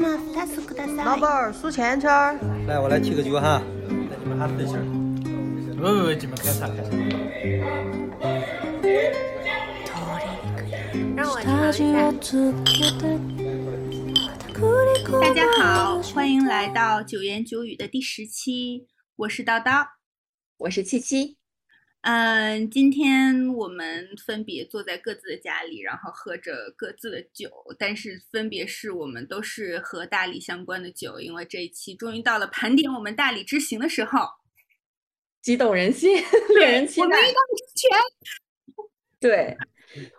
様二つください。老板儿数钱圈儿。来，我来提个酒哈，带你们喊对声。不不不，你们开茶开茶。让我尝一下。大家好，欢迎来到九言九语的第十期，我是叨叨，我是七七。 嗯，今天我们分别坐在各自的家里，然后喝着各自的酒，但是分别是我们都是和大理相关的酒，因为这一期终于到了盘点我们大理之行的时候，激动人心，令人期待。我们一到之 前，对，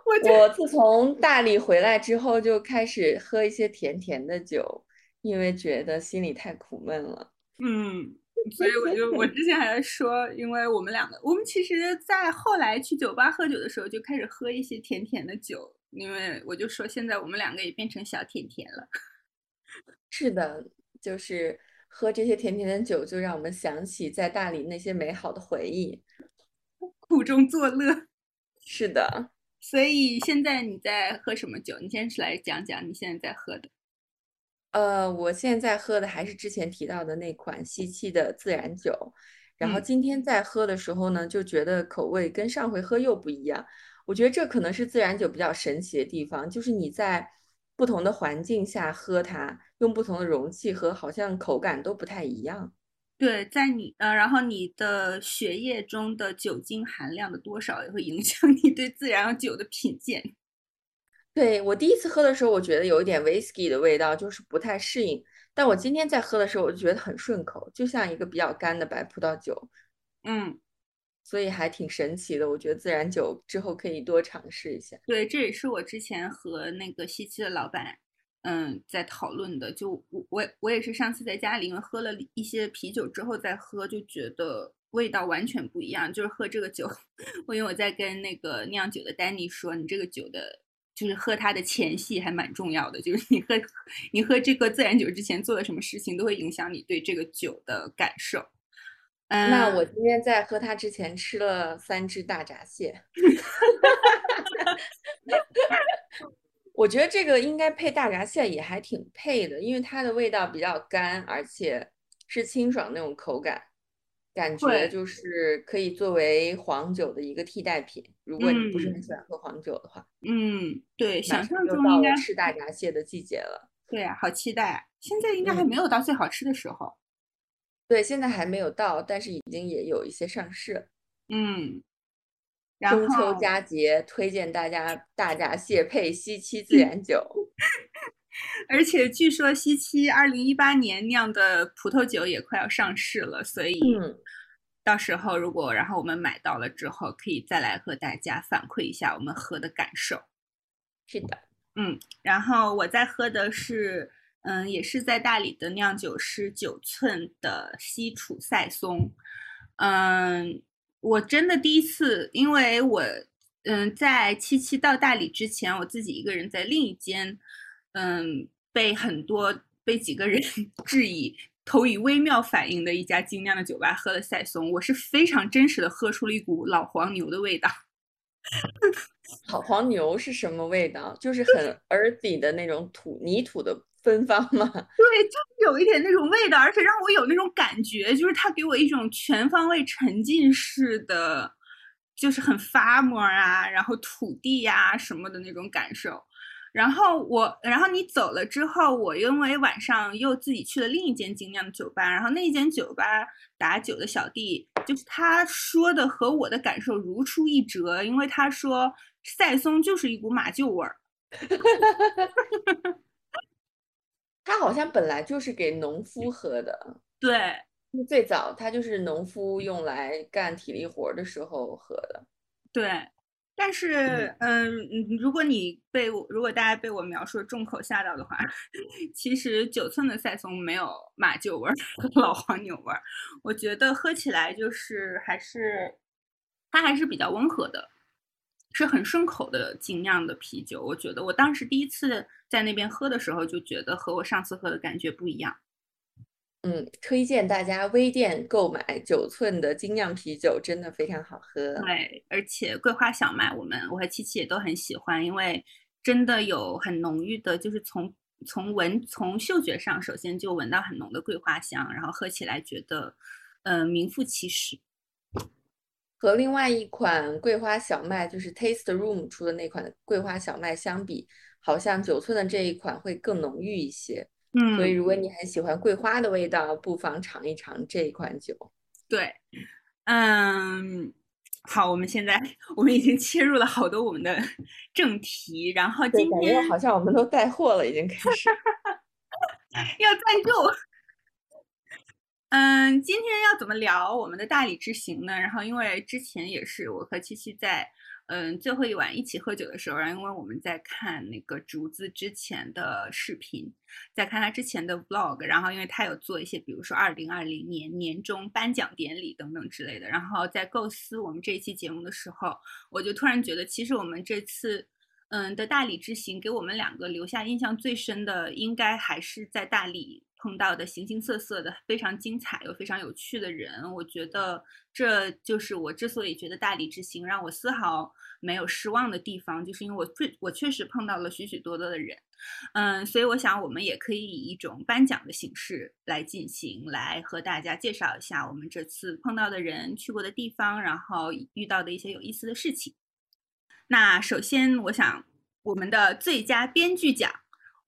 我我自从大理回来之后，就开始喝一些甜甜的酒，因为觉得心里太苦闷了。嗯。所以我就我之前还在说，因为我们两个，我们其实，在后来去酒吧喝酒的时候，就开始喝一些甜甜的酒，因为我就说现在我们两个也变成小甜甜了。是的，就是喝这些甜甜的酒，就让我们想起在大理那些美好的回忆，苦中作乐。是的，所以现在你在喝什么酒？你先来讲讲你现在在喝的。呃，我现在喝的还是之前提到的那款西气的自然酒，然后今天在喝的时候呢，就觉得口味跟上回喝又不一样。我觉得这可能是自然酒比较神奇的地方，就是你在不同的环境下喝它，用不同的容器喝，好像口感都不太一样。对，在你呃，然后你的血液中的酒精含量的多少也会影响你对自然酒的品鉴。对我第一次喝的时候，我觉得有一点 whisky 的味道，就是不太适应。但我今天在喝的时候，我就觉得很顺口，就像一个比较干的白葡萄酒。嗯，所以还挺神奇的。我觉得自然酒之后可以多尝试一下。对，这也是我之前和那个西七的老板，嗯，在讨论的。就我我我也是上次在家里，因为喝了一些啤酒之后再喝，就觉得味道完全不一样。就是喝这个酒，我因为我在跟那个酿酒的丹尼说，你这个酒的。就是喝它的前戏还蛮重要的，就是你喝你喝这个自然酒之前做了什么事情，都会影响你对这个酒的感受。嗯，那我今天在喝它之前吃了三只大闸蟹，我觉得这个应该配大闸蟹也还挺配的，因为它的味道比较干，而且是清爽那种口感。感觉就是可以作为黄酒的一个替代品，如果你不是很喜欢喝黄酒的话。嗯，对，想象中应该吃大闸蟹的季节了。对啊，好期待！现在应该还没有到最好吃的时候。对，现在还没有到，但是已经也有一些上市。嗯，中秋佳节推荐大家大闸蟹配西七自然酒。而且据说西七二零一八年酿的葡萄酒也快要上市了，所以到时候如果然后我们买到了之后，可以再来和大家反馈一下我们喝的感受。是的，嗯，然后我在喝的是，嗯，也是在大理的酿酒师九寸的西楚塞松。嗯，我真的第一次，因为我嗯在七七到大理之前，我自己一个人在另一间。嗯，被很多被几个人 质疑投以微妙反应的一家精酿的酒吧喝了赛松，我是非常真实的喝出了一股老黄牛的味道。老黄牛是什么味道？就是很 earthy 的那种土泥土的芬芳吗？对，就是有一点那种味道，而且让我有那种感觉，就是它给我一种全方位沉浸式的，就是很发膜啊，然后土地呀什么的那种感受。然后我，然后你走了之后，我因为晚上又自己去了另一间精酿的酒吧，然后那间酒吧打酒的小弟，就是他说的和我的感受如出一辙，因为他说赛松就是一股马厩味儿，他好像本来就是给农夫喝的，对，最早他就是农夫用来干体力活的时候喝的，对。但是，嗯，如果你被我，如果大家被我描述重口吓到的话，其实九寸的赛松没有马厩味儿和老黄牛味儿，我觉得喝起来就是还是它还是比较温和的，是很顺口的精酿的啤酒。我觉得我当时第一次在那边喝的时候，就觉得和我上次喝的感觉不一样。嗯，推荐大家微店购买九寸的精酿啤酒，真的非常好喝。对，而且桂花小麦，我们我和七七也都很喜欢，因为真的有很浓郁的，就是从从闻从嗅觉上，首先就闻到很浓的桂花香，然后喝起来觉得，嗯，名副其实。和另外一款桂花小麦，就是 Taste Room 出的那款桂花小麦相比，好像九寸的这一款会更浓郁一些。嗯，所以如果你很喜欢桂花的味道，不妨尝一尝这一款酒。对，嗯，好，我们现在我们已经切入了好多我们的正题，然后今天好像我们都带货了，已经开始 要赞助。嗯，今天要怎么聊我们的大理之行呢？然后，因为之前也是我和七七在嗯最后一晚一起喝酒的时候，然后因为我们在看那个竹子之前的视频，在看他之前的 vlog，然后因为他有做一些，比如说二零二零年年终颁奖典礼等等之类的，然后在构思我们这一期节目的时候，我就突然觉得，其实我们这次嗯的大理之行，给我们两个留下印象最深的，应该还是在大理。碰到的形形色色的非常精彩又非常有趣的人，我觉得这就是我之所以觉得大理之行让我丝毫没有失望的地方，就是因为我确我确实碰到了许许多多的人，嗯，所以我想我们也可以以一种颁奖的形式来进行，来和大家介绍一下我们这次碰到的人、去过的地方，然后遇到的一些有意思的事情。那首先，我想我们的最佳编剧奖。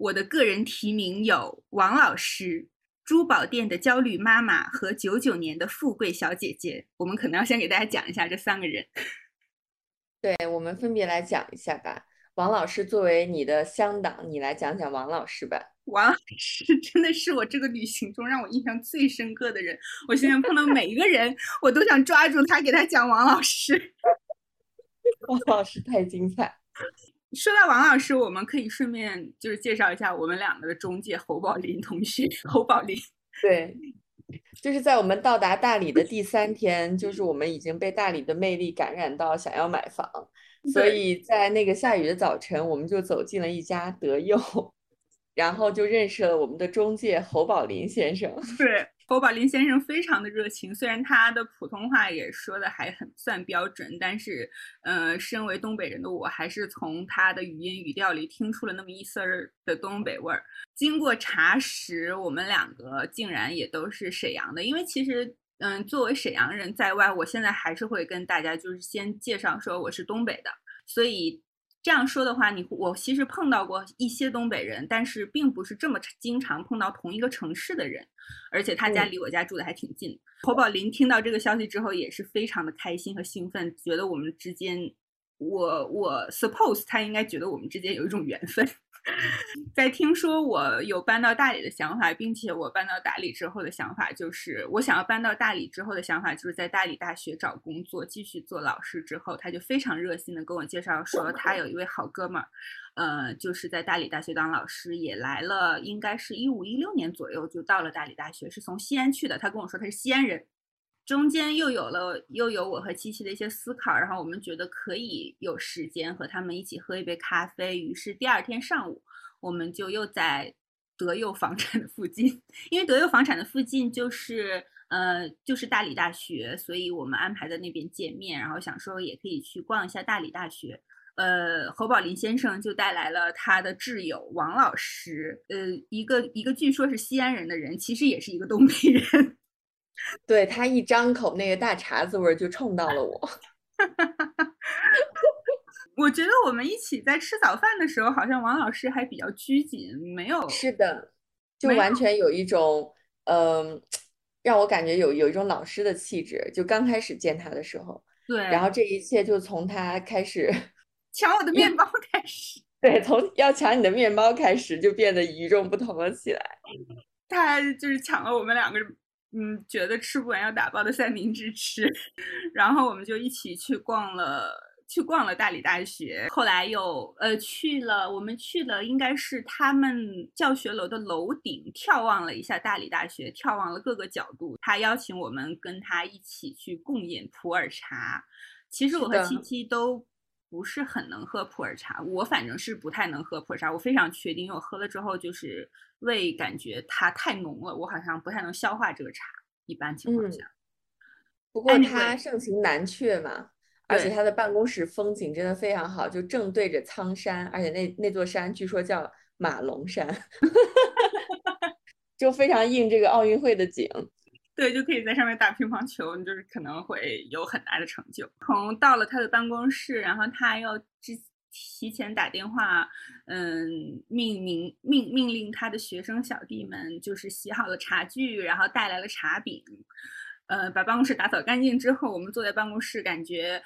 我的个人提名有王老师、珠宝店的焦虑妈妈和九九年的富贵小姐姐。我们可能要先给大家讲一下这三个人。对，我们分别来讲一下吧。王老师作为你的乡党，你来讲讲王老师吧。王老师真的是我这个旅行中让我印象最深刻的人。我现在碰到每一个人，我都想抓住他给他讲王老师。王老师太精彩。说到王老师，我们可以顺便就是介绍一下我们两个的中介侯宝林同学。侯宝林，对，就是在我们到达大理的第三天，就是我们已经被大理的魅力感染到想要买房，所以在那个下雨的早晨，我们就走进了一家德佑，然后就认识了我们的中介侯宝林先生。对。侯宝林先生非常的热情，虽然他的普通话也说的还很算标准，但是，呃，身为东北人的我，还是从他的语音语调里听出了那么一丝儿的东北味儿。经过查实，我们两个竟然也都是沈阳的，因为其实，嗯，作为沈阳人在外，我现在还是会跟大家就是先介绍说我是东北的，所以。这样说的话，你我其实碰到过一些东北人，但是并不是这么经常碰到同一个城市的人，而且他家离我家住的还挺近。侯宝林听到这个消息之后，也是非常的开心和兴奋，觉得我们之间，我我 suppose 他应该觉得我们之间有一种缘分。在听说我有搬到大理的想法，并且我搬到大理之后的想法就是，我想要搬到大理之后的想法就是在大理大学找工作，继续做老师。之后他就非常热心的跟我介绍说，他有一位好哥们儿，呃，就是在大理大学当老师，也来了，应该是一五一六年左右就到了大理大学，是从西安去的。他跟我说他是西安人。中间又有了又有我和七七的一些思考，然后我们觉得可以有时间和他们一起喝一杯咖啡。于是第二天上午，我们就又在德佑房产的附近，因为德佑房产的附近就是呃就是大理大学，所以我们安排在那边见面，然后想说也可以去逛一下大理大学。呃，侯宝林先生就带来了他的挚友王老师，呃，一个一个据说是西安人的人，其实也是一个东北人。对他一张口，那个大碴子味儿就冲到了我。我觉得我们一起在吃早饭的时候，好像王老师还比较拘谨，没有。是的，就完全有一种，嗯，让我感觉有有一种老师的气质。就刚开始见他的时候，对，然后这一切就从他开始抢我的面包开始，对，从要抢你的面包开始，就变得与众不同了起来。他就是抢了我们两个。嗯，觉得吃不完要打包的三明治吃，然后我们就一起去逛了，去逛了大理大学。后来又呃去了，我们去了，应该是他们教学楼的楼顶，眺望了一下大理大学，眺望了各个角度。他邀请我们跟他一起去共饮普洱茶。其实我和七七都不是很能喝普洱茶，我反正是不太能喝普洱茶。我非常确定，因为我喝了之后就是。胃感觉它太浓了，我好像不太能消化这个茶。一般情况下，不过它盛情难却嘛，而且他的办公室风景真的非常好，就正对着苍山，而且那那座山据说叫马龙山，就非常应这个奥运会的景。对，就可以在上面打乒乓球，你就是可能会有很大的成就。从到了他的办公室，然后他要之提前打电话，嗯，命名命命令他的学生小弟们就是洗好了茶具，然后带来了茶饼，呃，把办公室打扫干净之后，我们坐在办公室，感觉，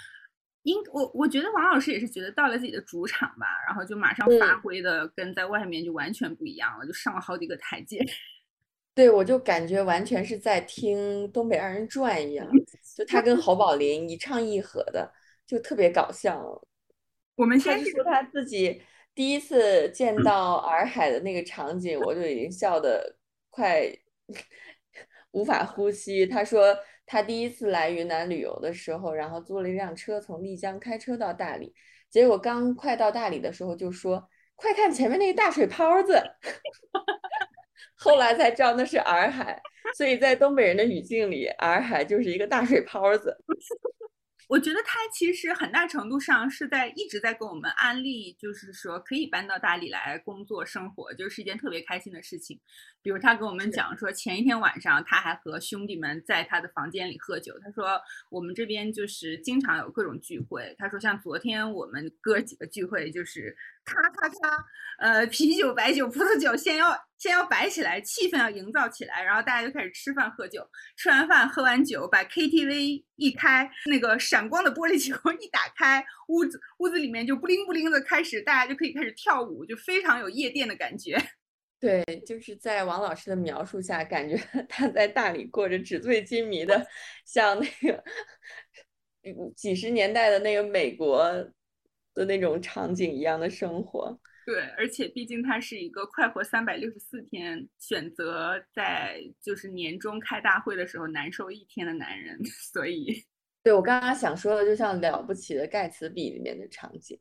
应我我觉得王老师也是觉得到了自己的主场吧，然后就马上发挥的跟在外面就完全不一样了，就上了好几个台阶。对，我就感觉完全是在听《东北二人转》一样，就他跟侯宝林一唱一和的，就特别搞笑。我们先说他自己第一次见到洱海的那个场景，我就已经笑得快无法呼吸。他说他第一次来云南旅游的时候，然后租了一辆车从丽江开车到大理，结果刚快到大理的时候就说：“快看前面那个大水泡子。”后来才知道那是洱海，所以在东北人的语境里，洱海就是一个大水泡子。我觉得他其实很大程度上是在一直在跟我们安利，就是说可以搬到大理来工作生活，就是一件特别开心的事情。比如他跟我们讲说，前一天晚上他还和兄弟们在他的房间里喝酒。他说我们这边就是经常有各种聚会。他说像昨天我们哥几个聚会就是。咔咔咔，呃，啤酒、白酒、葡萄酒，先要先要摆起来，气氛要营造起来，然后大家就开始吃饭喝酒。吃完饭，喝完酒，把 KTV 一开，那个闪光的玻璃球一打开，屋子屋子里面就布灵布灵的开始，大家就可以开始跳舞，就非常有夜店的感觉。对，就是在王老师的描述下，感觉 他在大理过着纸醉金迷的，像那个 几十年代的那个美国。的那种场景一样的生活，对，而且毕竟他是一个快活三百六十四天，选择在就是年终开大会的时候难受一天的男人，所以，对我刚刚想说的，就像了不起的盖茨比里面的场景，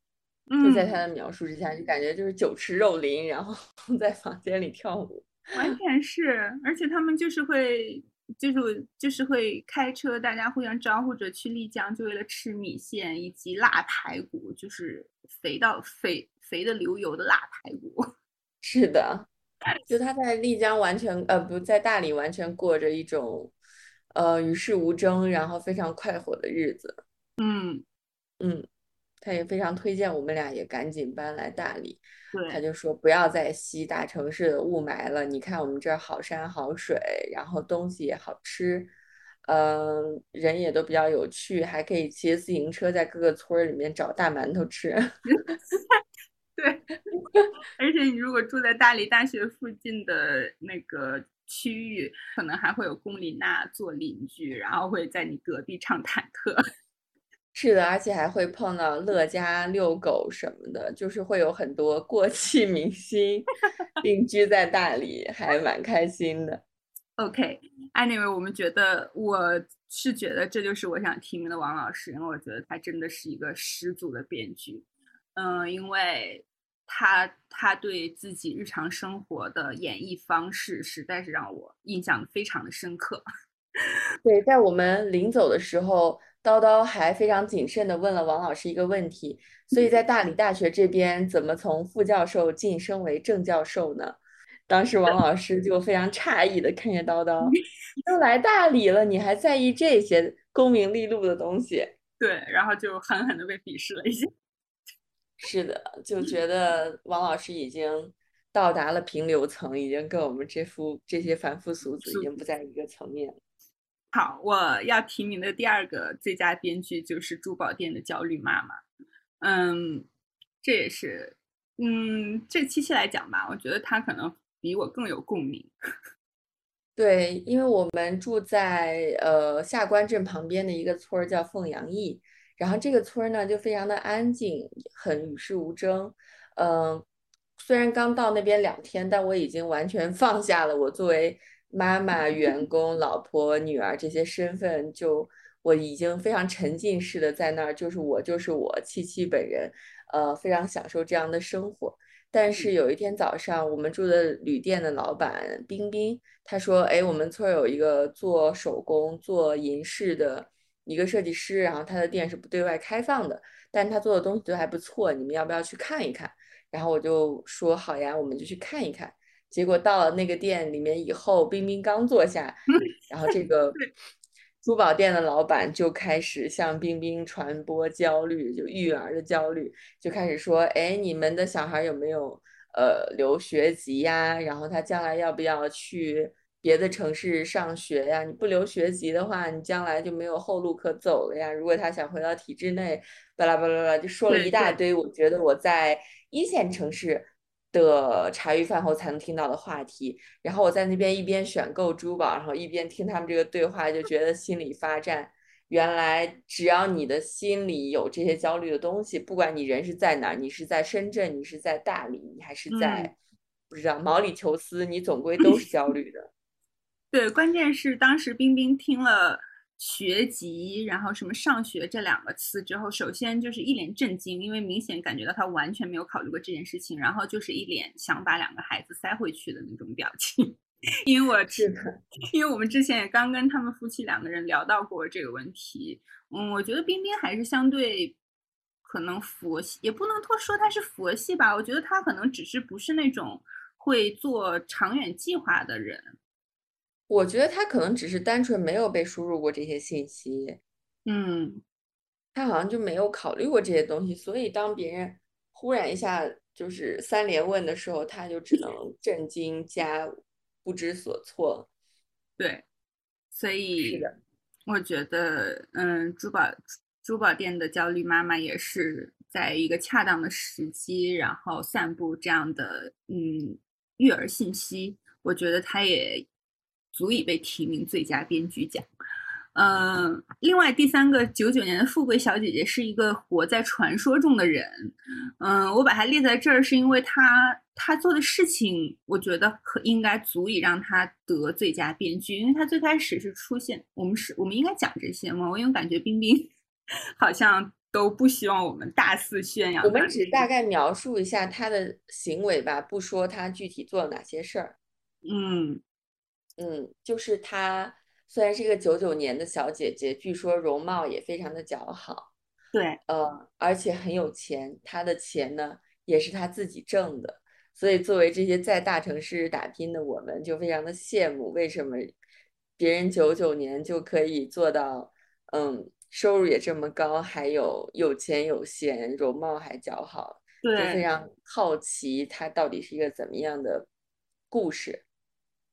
就在他的描述之下，就感觉就是酒池肉林，然后 在房间里跳舞，完全是，而且他们就是会。就是就是会开车，大家互相招呼着去丽江，就为了吃米线以及辣排骨，就是肥到肥肥的流油的辣排骨。是的，就他在丽江完全呃不在大理完全过着一种呃与世无争，然后非常快活的日子。嗯嗯。他也非常推荐我们俩也赶紧搬来大理，对，他就说不要再吸大城市的雾霾了。你看我们这儿好山好水，然后东西也好吃，嗯，人也都比较有趣，还可以骑自行车在各个村儿里面找大馒头吃。对，而且你如果住在大理大学附近的那个区域，可能还会有龚琳娜做邻居，然后会在你隔壁唱忐忑。是的，而且还会碰到乐嘉遛狗什么的，就是会有很多过气明星定居在大理，还蛮开心的。OK，Anyway，我们觉得我是觉得这就是我想提名的王老师，因为我觉得他真的是一个十足的编剧。嗯，因为他他对自己日常生活的演绎方式，实在是让我印象非常的深刻。对，在我们临走的时候。叨叨还非常谨慎地问了王老师一个问题，所以在大理大学这边怎么从副教授晋升为正教授呢？当时王老师就非常诧异地看着叨叨，都来大理了，你还在意这些功名利禄的东西？对，然后就狠狠地被鄙视了一下。是的，就觉得王老师已经到达了平流层，已经跟我们这副这些凡夫俗子已经不在一个层面了。好，我要提名的第二个最佳编剧就是《珠宝店的焦虑妈妈》。嗯，这也是，嗯，这七七来讲吧，我觉得他可能比我更有共鸣。对，因为我们住在呃下关镇旁边的一个村儿叫凤阳驿，然后这个村儿呢就非常的安静，很与世无争。嗯，虽然刚到那边两天，但我已经完全放下了我作为。妈妈、员工、老婆、女儿这些身份，就我已经非常沉浸式的在那儿，就是我就是我七七本人，呃，非常享受这样的生活。但是有一天早上，我们住的旅店的老板冰冰，他说：“哎，我们村有一个做手工、做银饰的一个设计师，然后他的店是不对外开放的，但他做的东西都还不错，你们要不要去看一看？”然后我就说好呀，我们就去看一看。结果到了那个店里面以后，冰冰刚坐下，然后这个珠宝店的老板就开始向冰冰传播焦虑，就育儿的焦虑，就开始说：“哎，你们的小孩有没有呃留学籍呀？然后他将来要不要去别的城市上学呀？你不留学籍的话，你将来就没有后路可走了呀。如果他想回到体制内，巴拉巴拉巴拉，就说了一大堆。我觉得我在一线城市。”的茶余饭后才能听到的话题，然后我在那边一边选购珠宝，然后一边听他们这个对话，就觉得心里发颤。原来只要你的心里有这些焦虑的东西，不管你人是在哪，你是在深圳，你是在大理，你还是在不知道毛里求斯，你总归都是焦虑的。对，关键是当时冰冰听了。学籍，然后什么上学这两个词之后，首先就是一脸震惊，因为明显感觉到他完全没有考虑过这件事情，然后就是一脸想把两个孩子塞回去的那种表情。因为我是的，因为我们之前也刚跟他们夫妻两个人聊到过这个问题。嗯，我觉得冰冰还是相对可能佛系，也不能说说他是佛系吧，我觉得他可能只是不是那种会做长远计划的人。我觉得他可能只是单纯没有被输入过这些信息，嗯，他好像就没有考虑过这些东西，所以当别人忽然一下就是三连问的时候，他就只能 震惊加不知所措。对，所以，我觉得，嗯，珠宝珠宝店的焦虑妈妈也是在一个恰当的时机，然后散布这样的嗯育儿信息。我觉得他也。足以被提名最佳编剧奖。嗯，另外第三个九九年的富贵小姐姐是一个活在传说中的人。嗯，我把她列在这儿是因为她她做的事情，我觉得可应该足以让她得最佳编剧，因为她最开始是出现，我们是我们应该讲这些吗？我因为感觉冰冰 好像都不希望我们大肆宣扬。我们只大概描述一下她的行为吧，不说她具体做了哪些事儿。嗯。嗯，就是她虽然是一个九九年的小姐姐，据说容貌也非常的姣好，对，呃，而且很有钱。她的钱呢也是她自己挣的，所以作为这些在大城市打拼的我们，就非常的羡慕。为什么别人九九年就可以做到，嗯，收入也这么高，还有有钱有闲，容貌还姣好，就非常好奇她到底是一个怎么样的故事。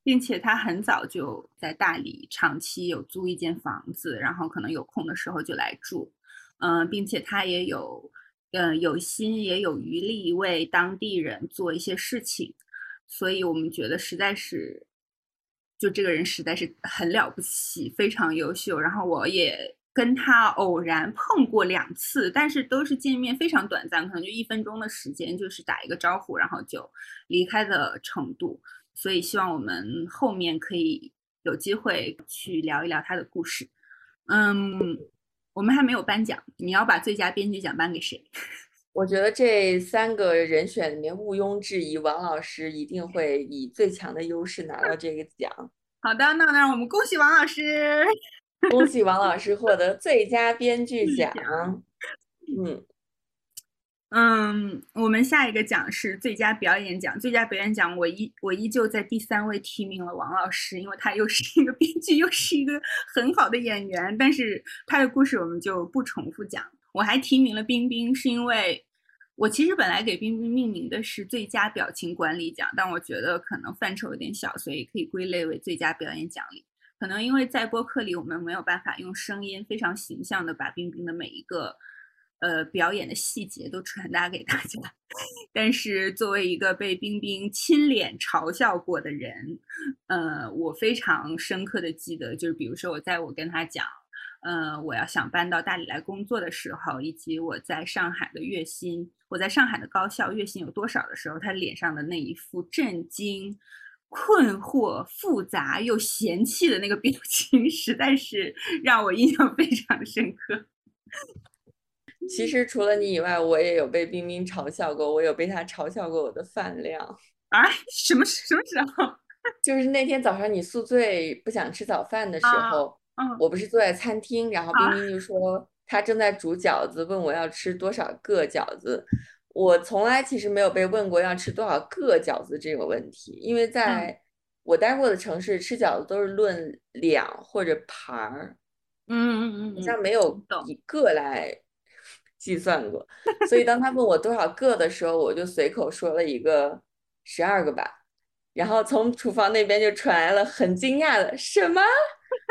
并且他很早就在大理长期有租一间房子，然后可能有空的时候就来住，嗯，并且他也有，嗯，有心也有余力为当地人做一些事情，所以我们觉得实在是，就这个人实在是很了不起，非常优秀。然后我也跟他偶然碰过两次，但是都是见面非常短暂，可能就一分钟的时间，就是打一个招呼，然后就离开的程度。所以希望我们后面可以有机会去聊一聊他的故事。嗯，我们还没有颁奖，你要把最佳编剧奖颁给谁？我觉得这三个人选里面毋庸置疑，王老师一定会以最强的优势拿到这个奖。好的，那那我们恭喜王老师，恭喜王老师获得最佳编剧 奖。嗯。嗯，我们下一个奖是最佳表演奖。最佳表演奖，我依我依旧在第三位提名了王老师，因为他又是一个 编剧，又是一个很好的演员。但是他的故事我们就不重复讲。我还提名了冰冰，是因为我其实本来给冰冰命名的是最佳表情管理奖，但我觉得可能范畴有点小，所以可以归类为最佳表演奖励。可能因为在播客里我们没有办法用声音非常形象的把冰冰的每一个。呃，表演的细节都传达给大家，但是作为一个被冰冰亲脸嘲笑过的人，呃，我非常深刻的记得，就是比如说我在我跟他讲，呃，我要想搬到大理来工作的时候，以及我在上海的月薪，我在上海的高校月薪有多少的时候，他脸上的那一副震惊、困惑、复杂又嫌弃的那个表情，实在是让我印象非常深刻。其实除了你以外，我也有被冰冰嘲笑过。我有被他嘲笑过我的饭量 啊？什么什么时候？就是那天早上你宿醉不想吃早饭的时候，嗯，我不是坐在餐厅，然后冰冰就说他正在煮饺子，问我要吃多少个饺子。我从来其实没有被问过要吃多少个饺子这个问题，因为在我待过的城市吃饺子都是论两或者盘儿，嗯嗯好像没有以个来计算过。所以当他问我多少个的时候，我就随口说了一个十二个吧。然后从厨房那边就传来了很惊讶的什么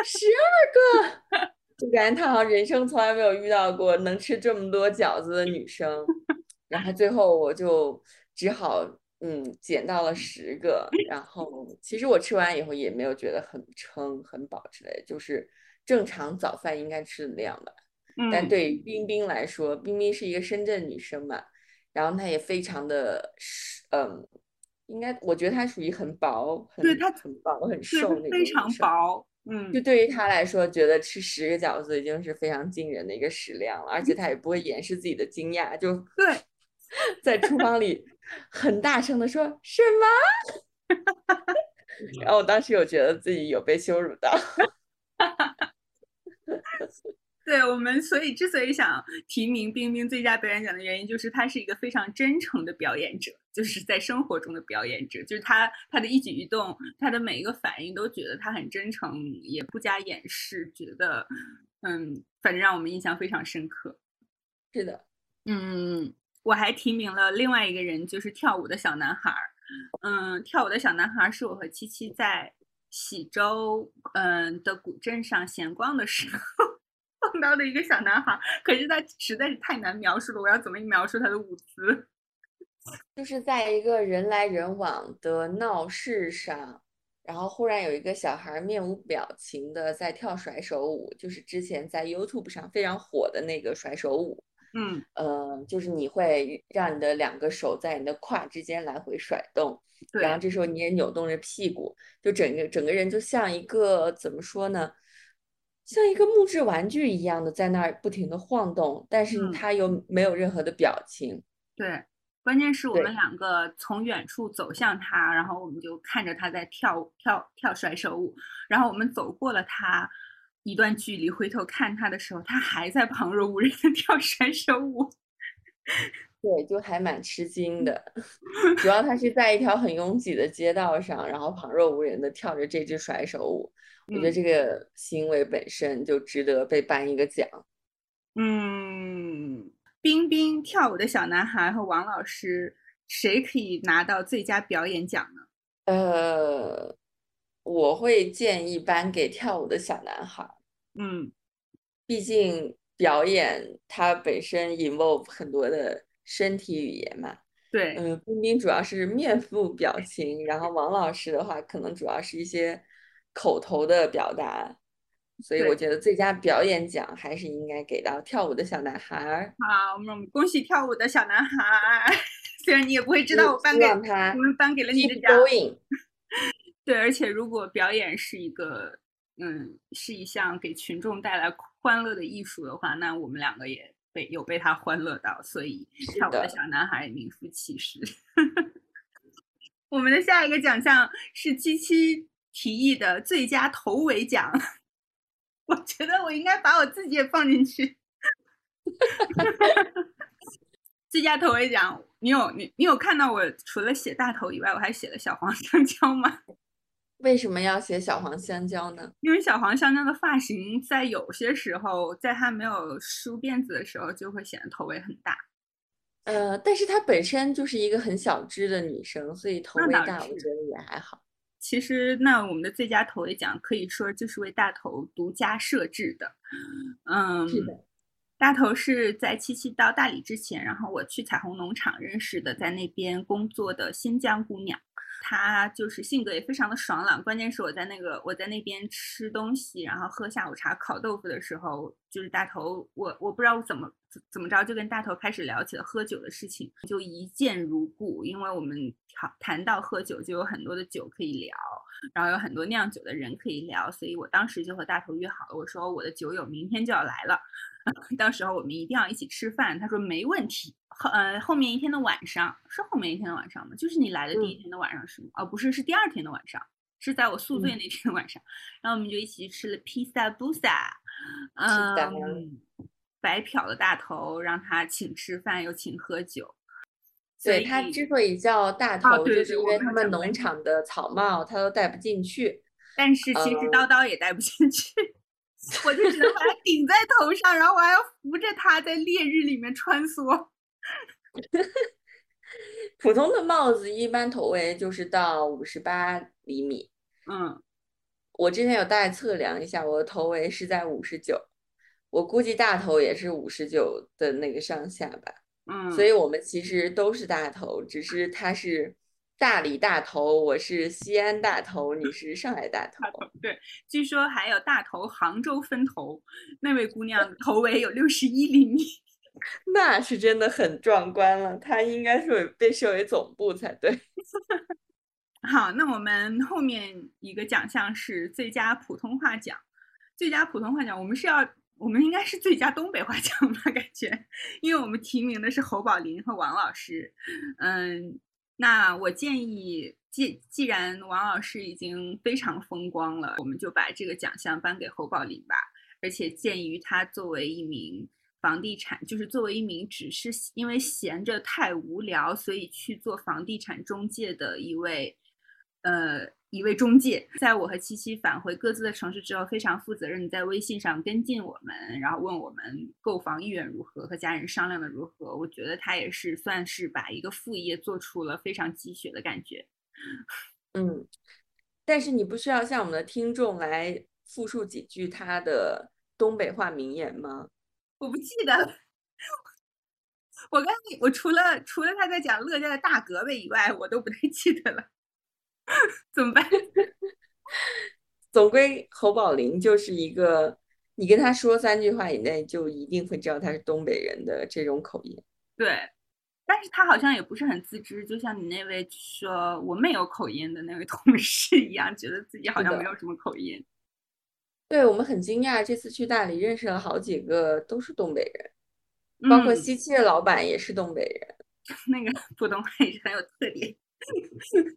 十二个，就感觉他好像人生从来没有遇到过能吃这么多饺子的女生。然后最后我就只好嗯减到了十个。然后其实我吃完以后也没有觉得很撑很饱之类，就是正常早饭应该吃的量吧。但对于冰冰来说，冰冰是一个深圳女生嘛，然后她也非常的嗯。应该，我觉得她属于很薄，对她很薄很瘦那种，非常薄。嗯，就对于她来说，觉得吃十个饺子已经是非常惊人的一个食量了，而且她也不会掩饰自己的惊讶，就对，在厨房里很大声的说什么，然后我当时有觉得自己有被羞辱到。对我们，所以之所以想提名冰冰最佳表演奖的原因，就是他是一个非常真诚的表演者，就是在生活中的表演者，就是他他的一举一动，他的每一个反应都觉得他很真诚，也不加掩饰，觉得嗯，反正让我们印象非常深刻。是的，嗯，我还提名了另外一个人，就是跳舞的小男孩儿。嗯，跳舞的小男孩是我和七七在喜洲嗯的古镇上闲逛的时候。碰到的一个小男孩，可是他实在是太难描述了。我要怎么描述他的舞姿？就是在一个人来人往的闹市上，然后忽然有一个小孩面无表情的在跳甩手舞，就是之前在 YouTube 上非常火的那个甩手舞。嗯，呃，就是你会让你的两个手在你的胯之间来回甩动，然后这时候你也扭动着屁股，就整个整个人就像一个怎么说呢？像一个木质玩具一样的在那儿不停的晃动，但是他又没有任何的表情。对，关键是我们两个从远处走向他，然后我们就看着他在跳跳跳甩手舞，然后我们走过了他一段距离，回头看他的时候，他还在旁若无人的 跳甩手舞。对，就还蛮吃惊的。主要他是在一条很拥挤的街道上，然后旁若无人的跳着这支甩手舞。我觉得这个行为本身就值得被颁一个奖。嗯，冰冰跳舞的小男孩和王老师，谁可以拿到最佳表演奖呢？呃，我会建议颁给跳舞的小男孩。嗯，毕竟表演它本身 involve 很多的身体语言嘛。对，嗯，冰冰主要是面部表情，然后王老师的话可能主要是一些。口头的表达，所以我觉得最佳表演奖还是应该给到跳舞的小男孩。好，我们恭喜跳舞的小男孩。虽然你也不会知道我颁给他，我们颁给了你的奖。对，而且如果表演是一个，嗯，是一项给群众带来欢乐的艺术的话，那我们两个也被有被他欢乐到，所以跳舞的小男孩名副其实。我们的下一个奖项是七七。提议的最佳头尾奖，我觉得我应该把我自己也放进去。最佳头尾奖，你有你你有看到我除了写大头以外，我还写了小黄香蕉吗？为什么要写小黄香蕉呢？因为小黄香蕉的发型在有些时候，在它没有梳辫子的时候，就会显得头围很大。呃，但是她本身就是一个很小只的女生，所以头围大，我觉得也还好。其实，那我们的最佳头围奖可以说就是为大头独家设置的。嗯，是的。大头是在七七到大理之前，然后我去彩虹农场认识的，在那边工作的新疆姑娘。他就是性格也非常的爽朗，关键是我在那个我在那边吃东西，然后喝下午茶、烤豆腐的时候，就是大头，我我不知道怎么怎么着就跟大头开始聊起了喝酒的事情，就一见如故，因为我们谈谈到喝酒，就有很多的酒可以聊，然后有很多酿酒的人可以聊，所以我当时就和大头约好了，我说我的酒友明天就要来了，到时候我们一定要一起吃饭，他说没问题。后呃后面一天的晚上是后面一天的晚上吗？就是你来的第一天的晚上是吗？哦不是，是第二天的晚上，是在我宿醉那天的晚上。然后我们就一起吃了披萨布萨，嗯，白嫖了大头，让他请吃饭又请喝酒。对，以它之所以叫大啊头，对对就是因为他们农场的草帽他都戴不进去。但是其实呃叨叨也戴不进去，我就只能把它顶在头上，然后我还要扶着它在烈日里面穿梭。普通的帽子一般头围就是到五十八厘米，嗯，我之前有大概测量一下，我的头围是在五十九，我估计大头也是五十九的那个上下吧。嗯，所以我们其实都是大头，只是它是大理大头，我是西安大头，你 是上海大头。对，据说还有大头杭州分头，那位姑娘头围有六十一厘米。那是真的很壮观了，她应该是被设为总部才对。好，那我们后面一个奖项是最佳普通话奖。最佳普通话奖，我们是要，我们应该是最佳东北话奖吧？感觉，因为我们提名的是侯宝林和王老师。嗯，那我建议，既既然王老师已经非常风光了，我们就把这个奖项颁给侯宝林吧。而且鉴于他作为一名房地产，就是作为一名只是因为闲着太无聊，所以去做房地产中介的一位，呃，一位中介，在我和七七返回各自的城市之后，非常负责任的在微信上跟进我们，然后问我们购房意愿如何，和家人商量的如何。我觉得他也是算是把一个副业做出了非常积雪的感觉。嗯，但是你不需要向我们的听众来复述几句他的东北话名言吗？我不记得了。我刚我除了除了他在讲乐家的大胳膊以外，我都不太记得了，怎么办？总归侯宝林就是一个，你跟他说三句话以内，就一定会知道他是东北人的这种口音。对，但是他好像也不是很自知，就像你那位说我没有口音的那位同事一样，觉得自己好像没有什么口音。对我们很惊讶，这次去大理认识了好几个都是东北人，包括嗯西七的老板也是东北人。那个普通话也是很有特点。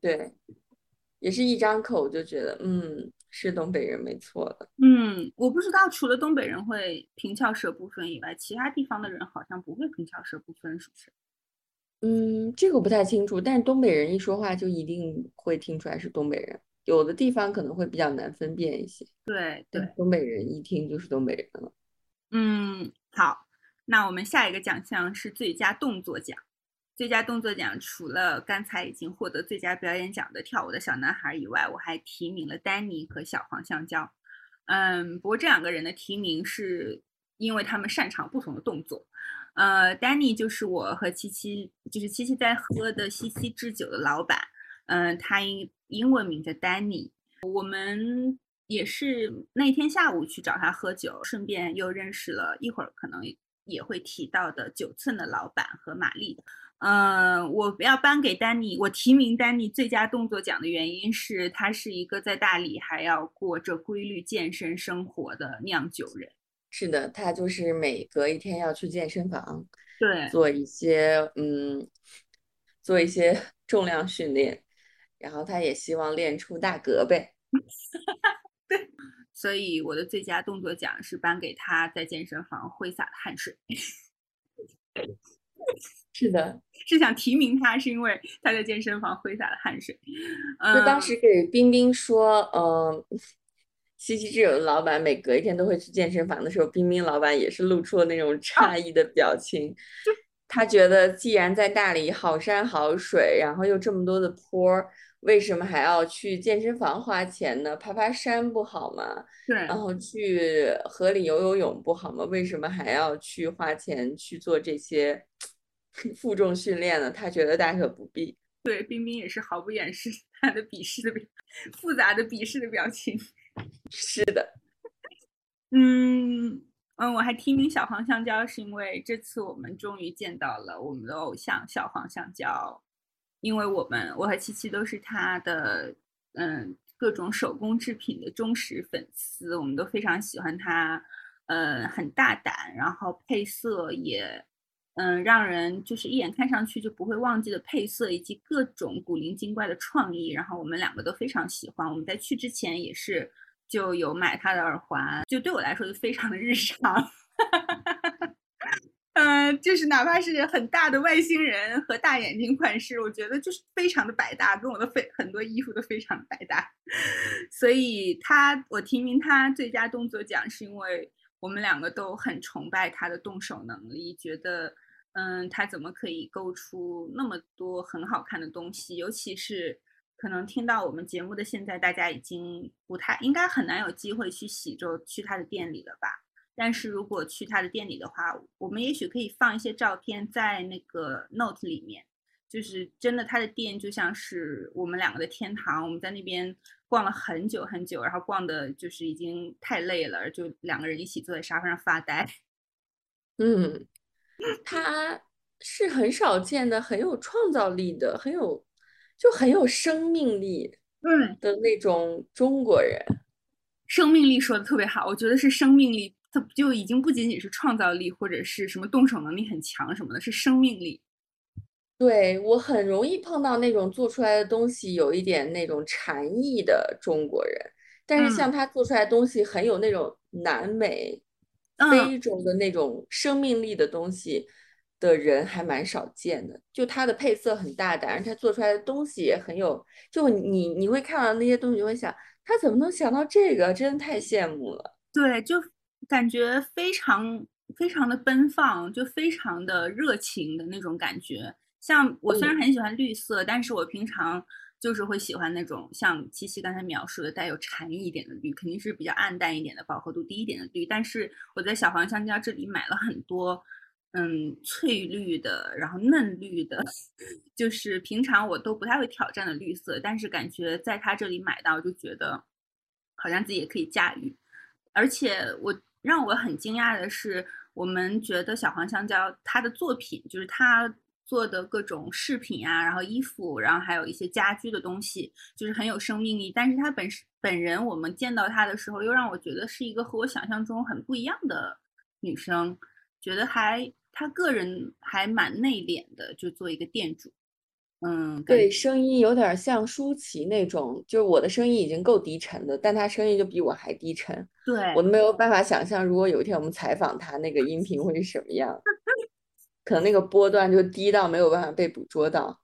对，也是一张口就觉得，嗯，是东北人没错的。嗯，我不知道除了东北人会平翘舌不分以外，其他地方的人好像不会平翘舌不分，是不是？嗯，这个不太清楚，但是东北人一说话就一定会听出来是东北人，有的地方可能会比较难分辨一些。对对，东北人一听就是东北人了。嗯，好，那我们下一个奖项是最佳动作奖。最佳动作奖除了刚才已经获得最佳表演奖的跳舞的小男孩以外，我还提名了丹尼和小黄香蕉。嗯，不过这两个人的提名是因为他们擅长不同的动作。呃，丹尼就是我和七七，就是七七在喝的西西制酒的老板。嗯、他英英文名叫丹尼。我们也是那天下午去找他喝酒，顺便又认识了一会儿可能也会提到的九寸的老板和玛丽。嗯、我要颁给丹尼，我提名丹尼最佳动作奖的原因是他是一个在大理还要过着规律健身生活的酿酒人。是的，他就是每隔一天要去健身房对，做一些嗯，做一些 重量训练，然后他也希望练出大胳膊。所以我的最佳动作奖是颁给他在健身房挥洒的汗水。是的，是想提名他，是因为他在健身房挥洒了汗水。就当时嗯给冰冰说，嗯，西西之友的老板每隔一天都会去健身房的时候，冰冰老板也是露出了那种诧异的表情。他觉得既然在大理好山好水，然后又这么多的坡儿，为什么还要去健身房花钱呢？爬爬山不好吗？对然后去河里游游泳不好吗？为什么还要去花钱去做这些负重训练呢？他觉得大可不必。对，冰冰也是毫不掩饰他的鄙视的表，复杂的鄙视的表情。是的，嗯嗯，我还提名小黄香蕉，是因为这次我们终于见到了我们的偶像小黄香蕉，因为我们我和七七都是他的嗯各种手工制品的忠实粉丝，我们都非常喜欢他，呃，很大胆，然后配色也。嗯，让人就是一眼看上去就不会忘记的配色，以及各种古灵精怪的创意，然后我们两个都非常喜欢。我们在去之前也是就有买他的耳环，就对我来说就非常的日常。嗯，就是哪怕是很大的外星人和大眼睛款式，我觉得就是非常的百搭，跟我的非很多衣服都非常百搭。所以他，我提名他最佳动作奖，是因为我们两个都很崇拜他的动手能力，觉得，嗯，他怎么可以构出那么多很好看的东西？尤其是可能听到我们节目的现在，大家已经不太应该很难有机会去喜洲去他的店里了吧？但是如果去他的店里的话，我们也许可以放一些照片在那个 note 里面。就是真的，他的店就像是我们两个的天堂。我们在那边逛了很久很久，然后逛的就是已经太累了，就两个人一起坐在沙发上发呆。嗯，他是很少见的，很有创造力的，很有就很有生命力，嗯的那种中国人。生命力说的特别好，我觉得是生命力，他就已经不仅仅是创造力或者是什么动手能力很强什么的，是生命力。对我很容易碰到那种做出来的东西有一点那种禅意的中国人，但是像他做出来的东西很有那种南美、非洲的那种生命力的东西的人还蛮少见的。就他的配色很大胆，而且他做出来的东西也很有，就你你会看到那些东西，就会想他怎么能想到这个，真的太羡慕了。对，就感觉非常非常的奔放，就非常的热情的那种感觉。像我虽然很喜欢绿色，但是我平常就是会喜欢那种像七七刚才描述的带有禅意一点的绿，肯定是比较暗淡一点的、饱和度低一点的绿。但是我在小黄香蕉这里买了很多，嗯，翠绿的，然后嫩绿的，就是平常我都不太会挑战的绿色，但是感觉在它这里买到就觉得好像自己也可以驾驭。而且我让我很惊讶的是，我们觉得小黄香蕉它的作品就是它。做的各种饰品啊，然后衣服，然后还有一些家居的东西，就是很有生命力。但是他本本人，我们见到他的时候，又让我觉得是一个和我想象中很不一样的女生，觉得还她个人还蛮内敛的，就做一个店主。嗯，对，声音有点像舒淇那种，就是我的声音已经够低沉的，但她声音就比我还低沉。对，我都没有办法想象，如果有一天我们采访她，那个音频会是什么样。可能那个波段就低到没有办法被捕捉到，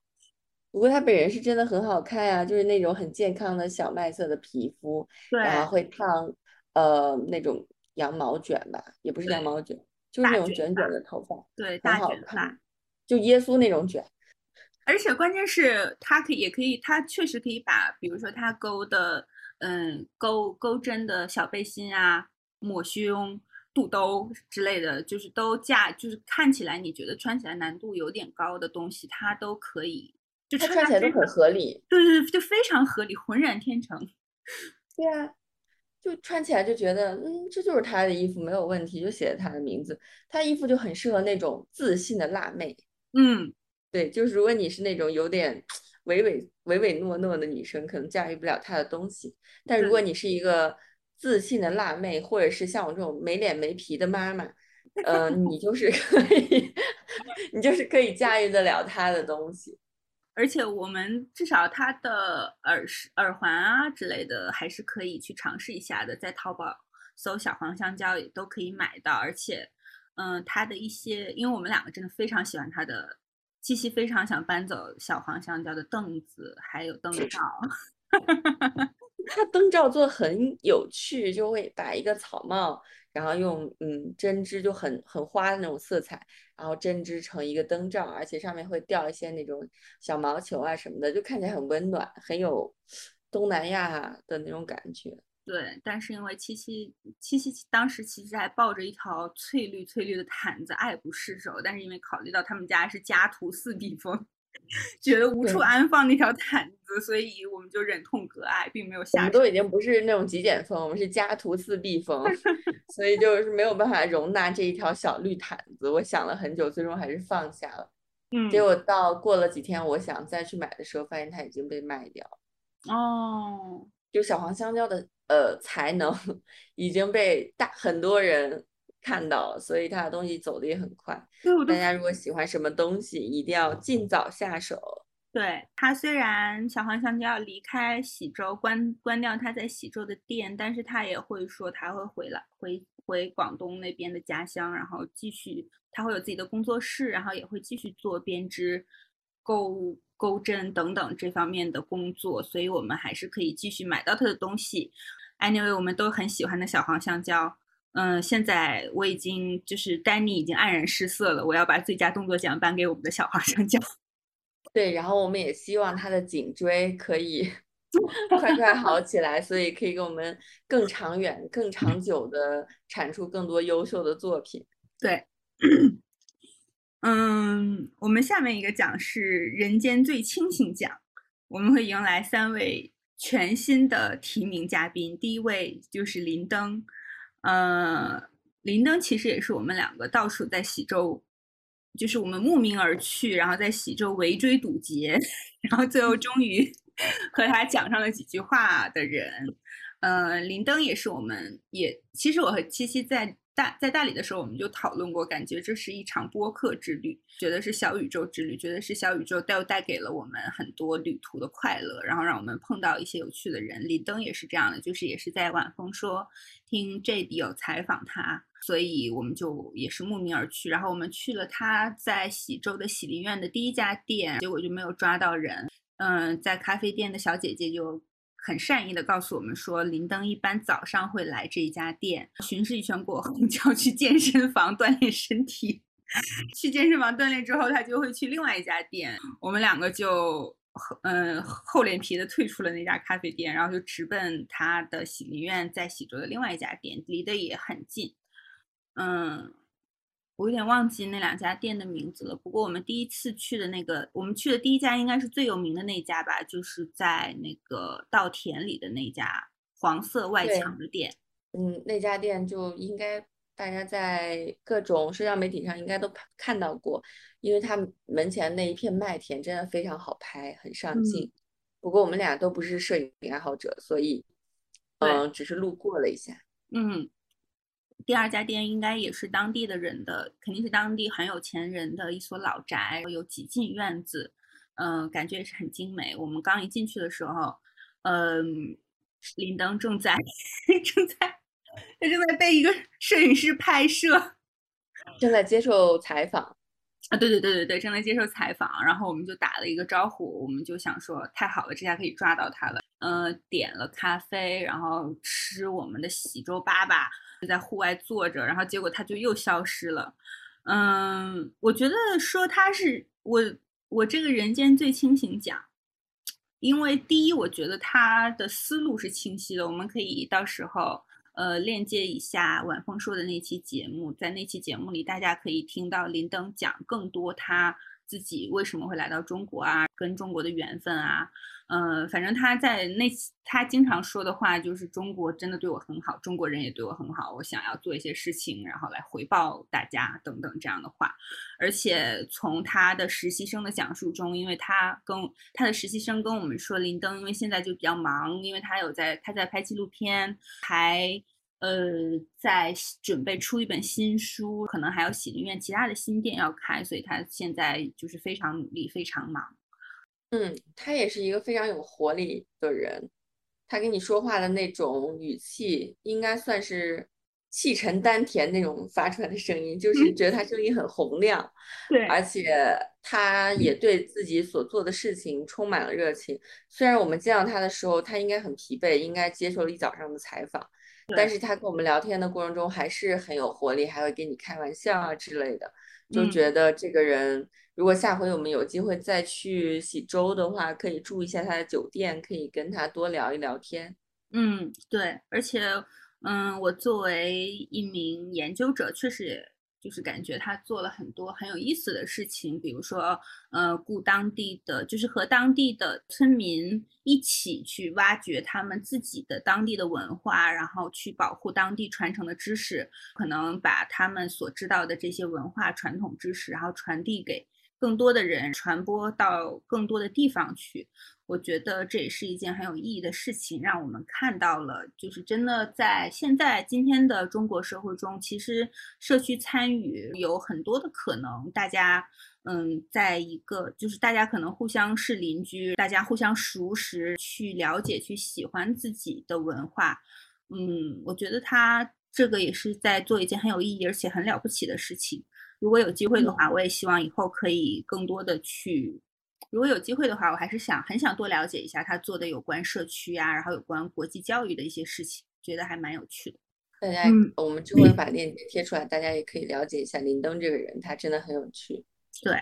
不过他本人是真的很好看呀，就是那种很健康的小麦色的皮肤，然后会烫呃那种羊毛卷吧，也不是羊毛卷，就是那种卷卷的头发，对，很好看，就耶稣那种卷。而且关键是他可以也可以，他确实可以把，比如说他勾的嗯勾勾针的小背心啊，抹胸。肚兜之类的，就是都架，就是看起来你觉得穿起来难度有点高的东西，它都可以，就穿起来都很合理。对对对，就非常合理，浑然天成。对啊，就穿起来就觉得，嗯，这就是他的衣服，没有问题，就写了他的名字。他衣服就很适合那种自信的辣妹。嗯，对，就是如果你是那种有点唯唯唯唯诺诺的女生，可能驾驭不了他的东西。但如果你是一个。自信的辣妹，或者是像我这种没脸没皮的妈妈，呃，你就是 可以，你就是可以驾驭得了他的东西。而且我们至少他的耳饰、耳环啊之类的，还是可以去尝试一下的，在淘宝搜“小黄香蕉”也都可以买到。而且，嗯，他的一些，因为我们两个真的非常喜欢他的，七夕非常想搬走小黄香蕉的凳子，还有 灯罩。他灯罩做很有趣，就会把一个草帽，然后用嗯针织就很很花的那种色彩，然后针织成一个灯罩，而且上面会吊一些那种小毛球啊什么的，就看起来很温暖，很有东南亚的那种感觉。对，但是因为七七七七当时其实还抱着一条翠绿翠绿的毯子，爱不释手，但是因为考虑到他们家是家徒四壁风。觉得无处安放那条毯子，所以我们就忍痛割爱，并没有下。我们都已经不是那种极简风，我们是家徒四壁风，所以就是没有办法容纳这一条小绿毯子。我想了很久，最终还是放下了。嗯，结果到过了几天，我想再去买的时候，发现它已经被卖掉了。哦，就小黄香蕉的呃才能 已经被大很多人。看到了，所以他的东西走的也很快。大家如果喜欢什么东西，一定要尽早下手。对他，虽然小黄香蕉要离开喜洲，关关掉他在喜洲的店，但是他也会说他会回来，回回广东那边的家乡，然后继续他会有自己的工作室，然后也会继续做编织、钩钩针等等这方面的工作，所以我们还是可以继续买到他的东西。Anyway，我们都很喜欢的小黄香蕉。嗯，现在我已经就是丹尼已经黯然失色了，我要把最佳动作奖颁给我们的小黄香蕉。对，然后我们也希望他的颈椎可以 快快好起来，所以可以给我们更长远、更长久的产出更多优秀的作品。对，嗯，我们下面一个奖是人间最清醒奖，我们会迎来三位全新的提名嘉宾，第一位就是林登。呃，林登其实也是我们两个到处在喜洲，就是我们慕名而去，然后在喜洲围追堵截，然后最后终于 和他讲上了几句话的人。呃，林登也是我们也，其实我和七七在。大在大理的时候，我们就讨论过，感觉这是一场播客之旅，觉得是小宇宙之旅，觉得是小宇宙带带给了我们很多旅途的快乐，然后让我们碰到一些有趣的人。林登也是这样的，就是也是在晚风说听 J D 有采访他，所以我们就也是慕名而去。然后我们去了他在喜洲的喜林苑的第一家店，结果就没有抓到人。嗯，在咖啡店的小姐姐就。很善意的告诉我们说，林登一般早上会来这一家店巡视一圈过后，就要去健身房锻炼身体。去健身房锻炼之后，他就会去另外一家店。我们两个就嗯厚脸皮的退出了那家咖啡店，然后就直奔他的喜林苑在喜洲的另外一家店，离得也很近。嗯。我有点忘记那两家店的名字了。不过我们第一次去的那个，我们去的第一家应该是最有名的那家吧，就是在那个稻田里的那家黄色外墙的店。嗯，那家店就应该大家在各种社交媒体上应该都看到过，因为他门前那一片麦田真的非常好拍，很上镜。不过我们俩都不是摄影爱好者，所以嗯，只是路过了一下。嗯。第二家店应该也是当地的人的，肯定是当地很有钱人的一所老宅，有几进院子，嗯，感觉也是很精美。我们刚一进去的时候，嗯，林登正在 正在他正在被一个摄影师拍摄，正在接受采访啊，对对对对对，正在接受采访。然后我们就打了一个招呼，我们就想说太好了，这下可以抓到他了。嗯，点了咖啡，然后吃我们的喜洲粑粑。就在户外坐着，然后结果他就又消失了。嗯，我觉得说他是我我这个人间最清醒奖，因为第一，我觉得他的思路是清晰的。我们可以到时候呃链接一下晚风说的那期节目，在那期节目里，大家可以听到林登讲更多他自己为什么会来到中国啊，跟中国的缘分啊。嗯，反正他在那，他经常说的话就是中国真的对我很好，中国人也对我很好，我想要做一些事情，然后来回报大家等等这样的话。而且从他的实习生的讲述中，因为他跟他的实习生跟我们说，林登因为现在就比较忙，因为他有在他在拍纪录片，还呃在准备出一本新书，可能还有喜剧院其他的新店要开，所以他现在就是非常努力，非常忙。嗯，他也是一个非常有活力的人，他跟你说话的那种语气，应该算是气沉丹田那种发出来的声音，就是觉得他声音很洪亮。对，而且他也对自己所做的事情充满了热情。虽然我们见到他的时候，他应该很疲惫，应该接受了一早上的采访，但是他跟我们聊天的过程中还是很有活力，还会跟你开玩笑啊之类的，就觉得这个人。如果下回我们有机会再去喜洲的话，可以住一下他的酒店，可以跟他多聊一聊天。嗯，对，而且，嗯，我作为一名研究者，确实。就是感觉他做了很多很有意思的事情，比如说，呃，雇当地的，就是和当地的村民一起去挖掘他们自己的当地的文化，然后去保护当地传承的知识，可能把他们所知道的这些文化传统知识，然后传递给。更多的人传播到更多的地方去，我觉得这也是一件很有意义的事情，让我们看到了，就是真的在现在今天的中国社会中，其实社区参与有很多的可能。大家，嗯，在一个就是大家可能互相是邻居，大家互相熟识，去了解、去喜欢自己的文化。嗯，我觉得他这个也是在做一件很有意义而且很了不起的事情。如果有机会的话，我也希望以后可以更多的去。如果有机会的话，我还是想很想多了解一下他做的有关社区啊，然后有关国际教育的一些事情，觉得还蛮有趣的。大家，嗯我们之后把链接贴出来，大家也可以了解一下林登这个人，他真的很有趣。对，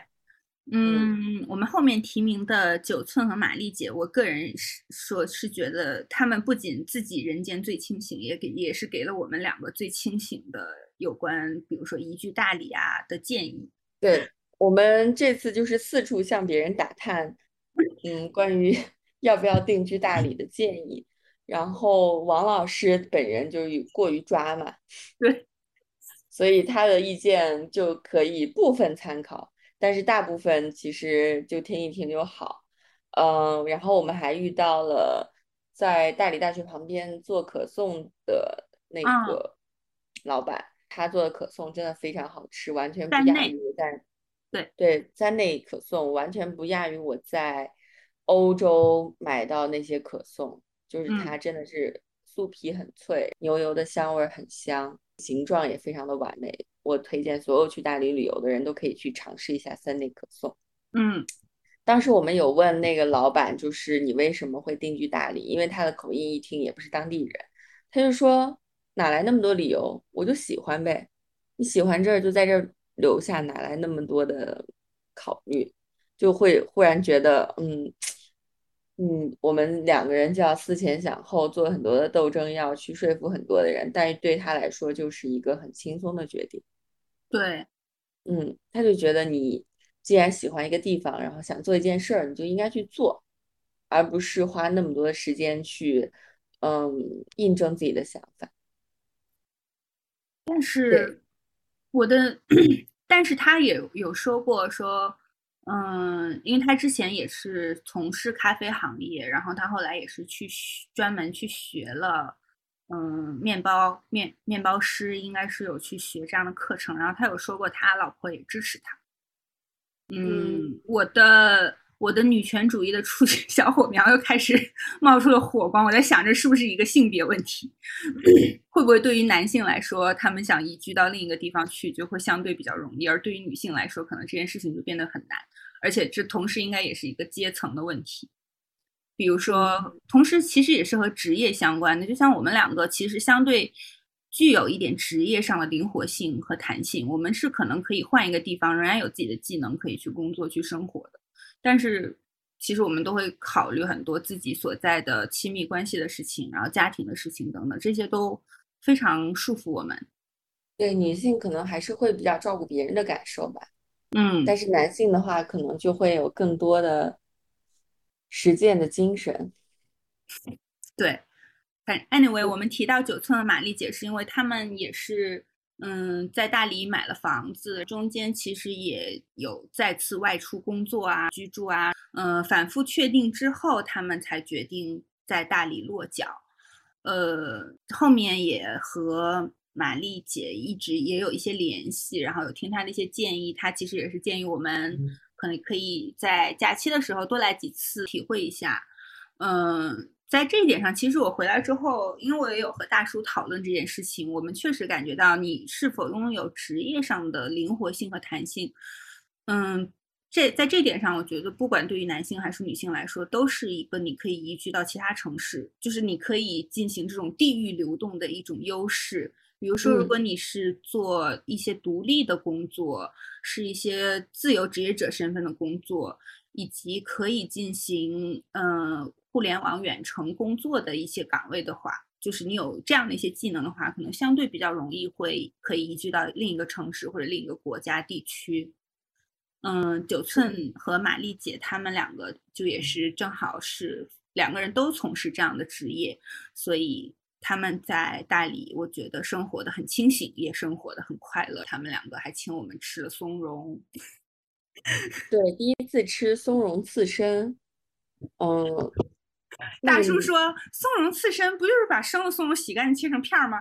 嗯，我们后面提名的九寸和玛丽姐，我个人是说是觉得他们不仅自己人间最清醒，也给也是给了我们两个最清醒的有关，比如说移居大理啊的建议。对，我们这次就是四处向别人打探，嗯，关于 要不要定居大理的建议。然后王老师本人就是过于抓嘛，对，所以他的意见就可以部分参考，但是大部分其实就听一听就好。嗯，然后我们还遇到了在大理大学旁边做可颂的那啊个老板，他做的可颂真的非常好吃，完全不亚于我在对对三内可颂完全不亚于我在欧洲买到那些可颂，就是嗯它真的是酥皮很脆，牛油的香味儿很香，形状也非常的完美。我推荐所有去大理旅游的人都可以去尝试一下三内可颂。嗯当时我们有问那个老板，就是你为什么会定居大理？因为他的口音一听也不是当地人，他就说哪来那么多理由，我就喜欢呗。你喜欢这儿就在这儿留下，哪来那么多的考虑？就会忽然觉得，嗯嗯，我们两个人就要思前想后，做很多的斗争，要去说服很多的人，但是对他来说就是一个很轻松的决定。对，嗯，他就觉得你既然喜欢一个地方，然后想做一件事儿，你就应该去做，而不是花那么多的时间去，嗯，印证自己的想法。但是我的，但是他也有说过说，嗯，因为他之前也是从事咖啡行业，然后他后来也是去学专门去学了，嗯，面包面面包师应该是有去学这样的课程，然后他有说过他老婆也支持他。嗯，我的我的女权主义的初级小火苗又开始 冒出了火光，我在想着是不是一个性别问题？会不会对于男性来说，他们想移居到另一个地方去就会相对比较容易，而对于女性来说，可能这件事情就变得很难，而且这同时应该也是一个阶层的问题。比如说，同时其实也是和职业相关的，就像我们两个其实相对具有一点职业上的灵活性和弹性，我们是可能可以换一个地方，仍然有自己的技能可以去工作、去生活的。但是其实我们都会考虑很多自己所在的亲密关系的事情，然后家庭的事情等等，这些都非常束缚我们。对，女性可能还是会比较照顾别人的感受吧，嗯，但是男性的话，可能就会有更多的实践的精神。对，反 anyway，我们提到九寸的玛丽姐，是因为他们也是嗯在大理买了房子，中间其实也有再次外出工作啊、居住啊，嗯、反复确定之后，他们才决定在大理落脚。呃，后面也和玛丽姐一直也有一些联系，然后有听她的一些建议，她其实也是建议我们嗯可能可以在假期的时候多来几次，体会一下。嗯，在这一点上，其实我回来之后，因为我也有和大叔讨论这件事情，我们确实感觉到你是否拥有职业上的灵活性和弹性。嗯，这在这点上，我觉得不管对于男性还是女性来说，都是一个你可以移居到其他城市，就是你可以进行这种地域流动的一种优势。比如说，如嗯果你是做一些独立的工作，是一些自由职业者身份的工作，以及可以进行嗯、呃互联网远程工作的一些岗位的话，就是你有这样的一些技能的话，可能相对比较容易会可以移居到另一个城市或者另一个国家地区。嗯，九寸和玛丽姐她们两个就也是正好是两个人都从事这样的职业，所以他们在大理，我觉得生活的很清醒，也生活的很快乐。他们两个还请我们吃了松茸，对，第一次吃松茸刺身，嗯，那个你大叔说松茸刺身不就是把生的松茸洗干净切成片儿吗？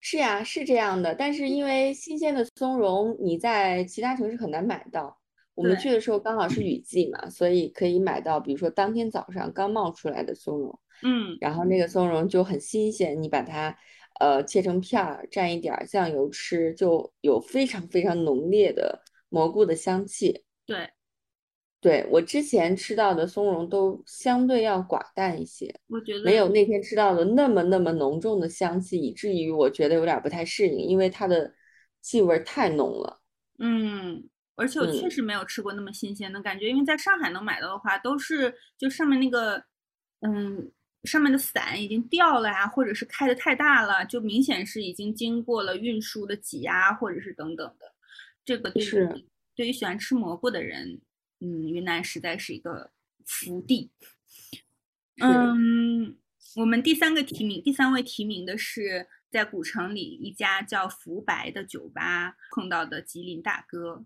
是呀，是这样的，但是因为新鲜的松茸你在其他城市很难买到，我们去的时候刚好是雨季嘛，所以可以买到，比如说当天早上刚冒出来的松茸，嗯。然后那个松茸就很新鲜，你把它呃切成片儿，蘸一点儿酱油吃，就有非常非常浓烈的蘑菇的香气。对，对，我之前吃到的松茸都相对要寡淡一些，我觉得没有那天吃到的那么那么浓重的香气，以至于我觉得有点儿不太适应，因为它的气味儿太浓了。嗯，而且我确嗯实没有吃过那么新鲜的感觉，因为在上海能买到的话，都是就上面那个，嗯，上面的伞已经掉了呀，或者是开的太大了，就明显是已经经过了运输的挤压，或者是等等的。这个对于是对于喜欢吃蘑菇的人，嗯，云南实在是一个福地。嗯，我们第三个提名，第三位提名的是在古城里一家叫福白的酒吧碰到的吉林大哥。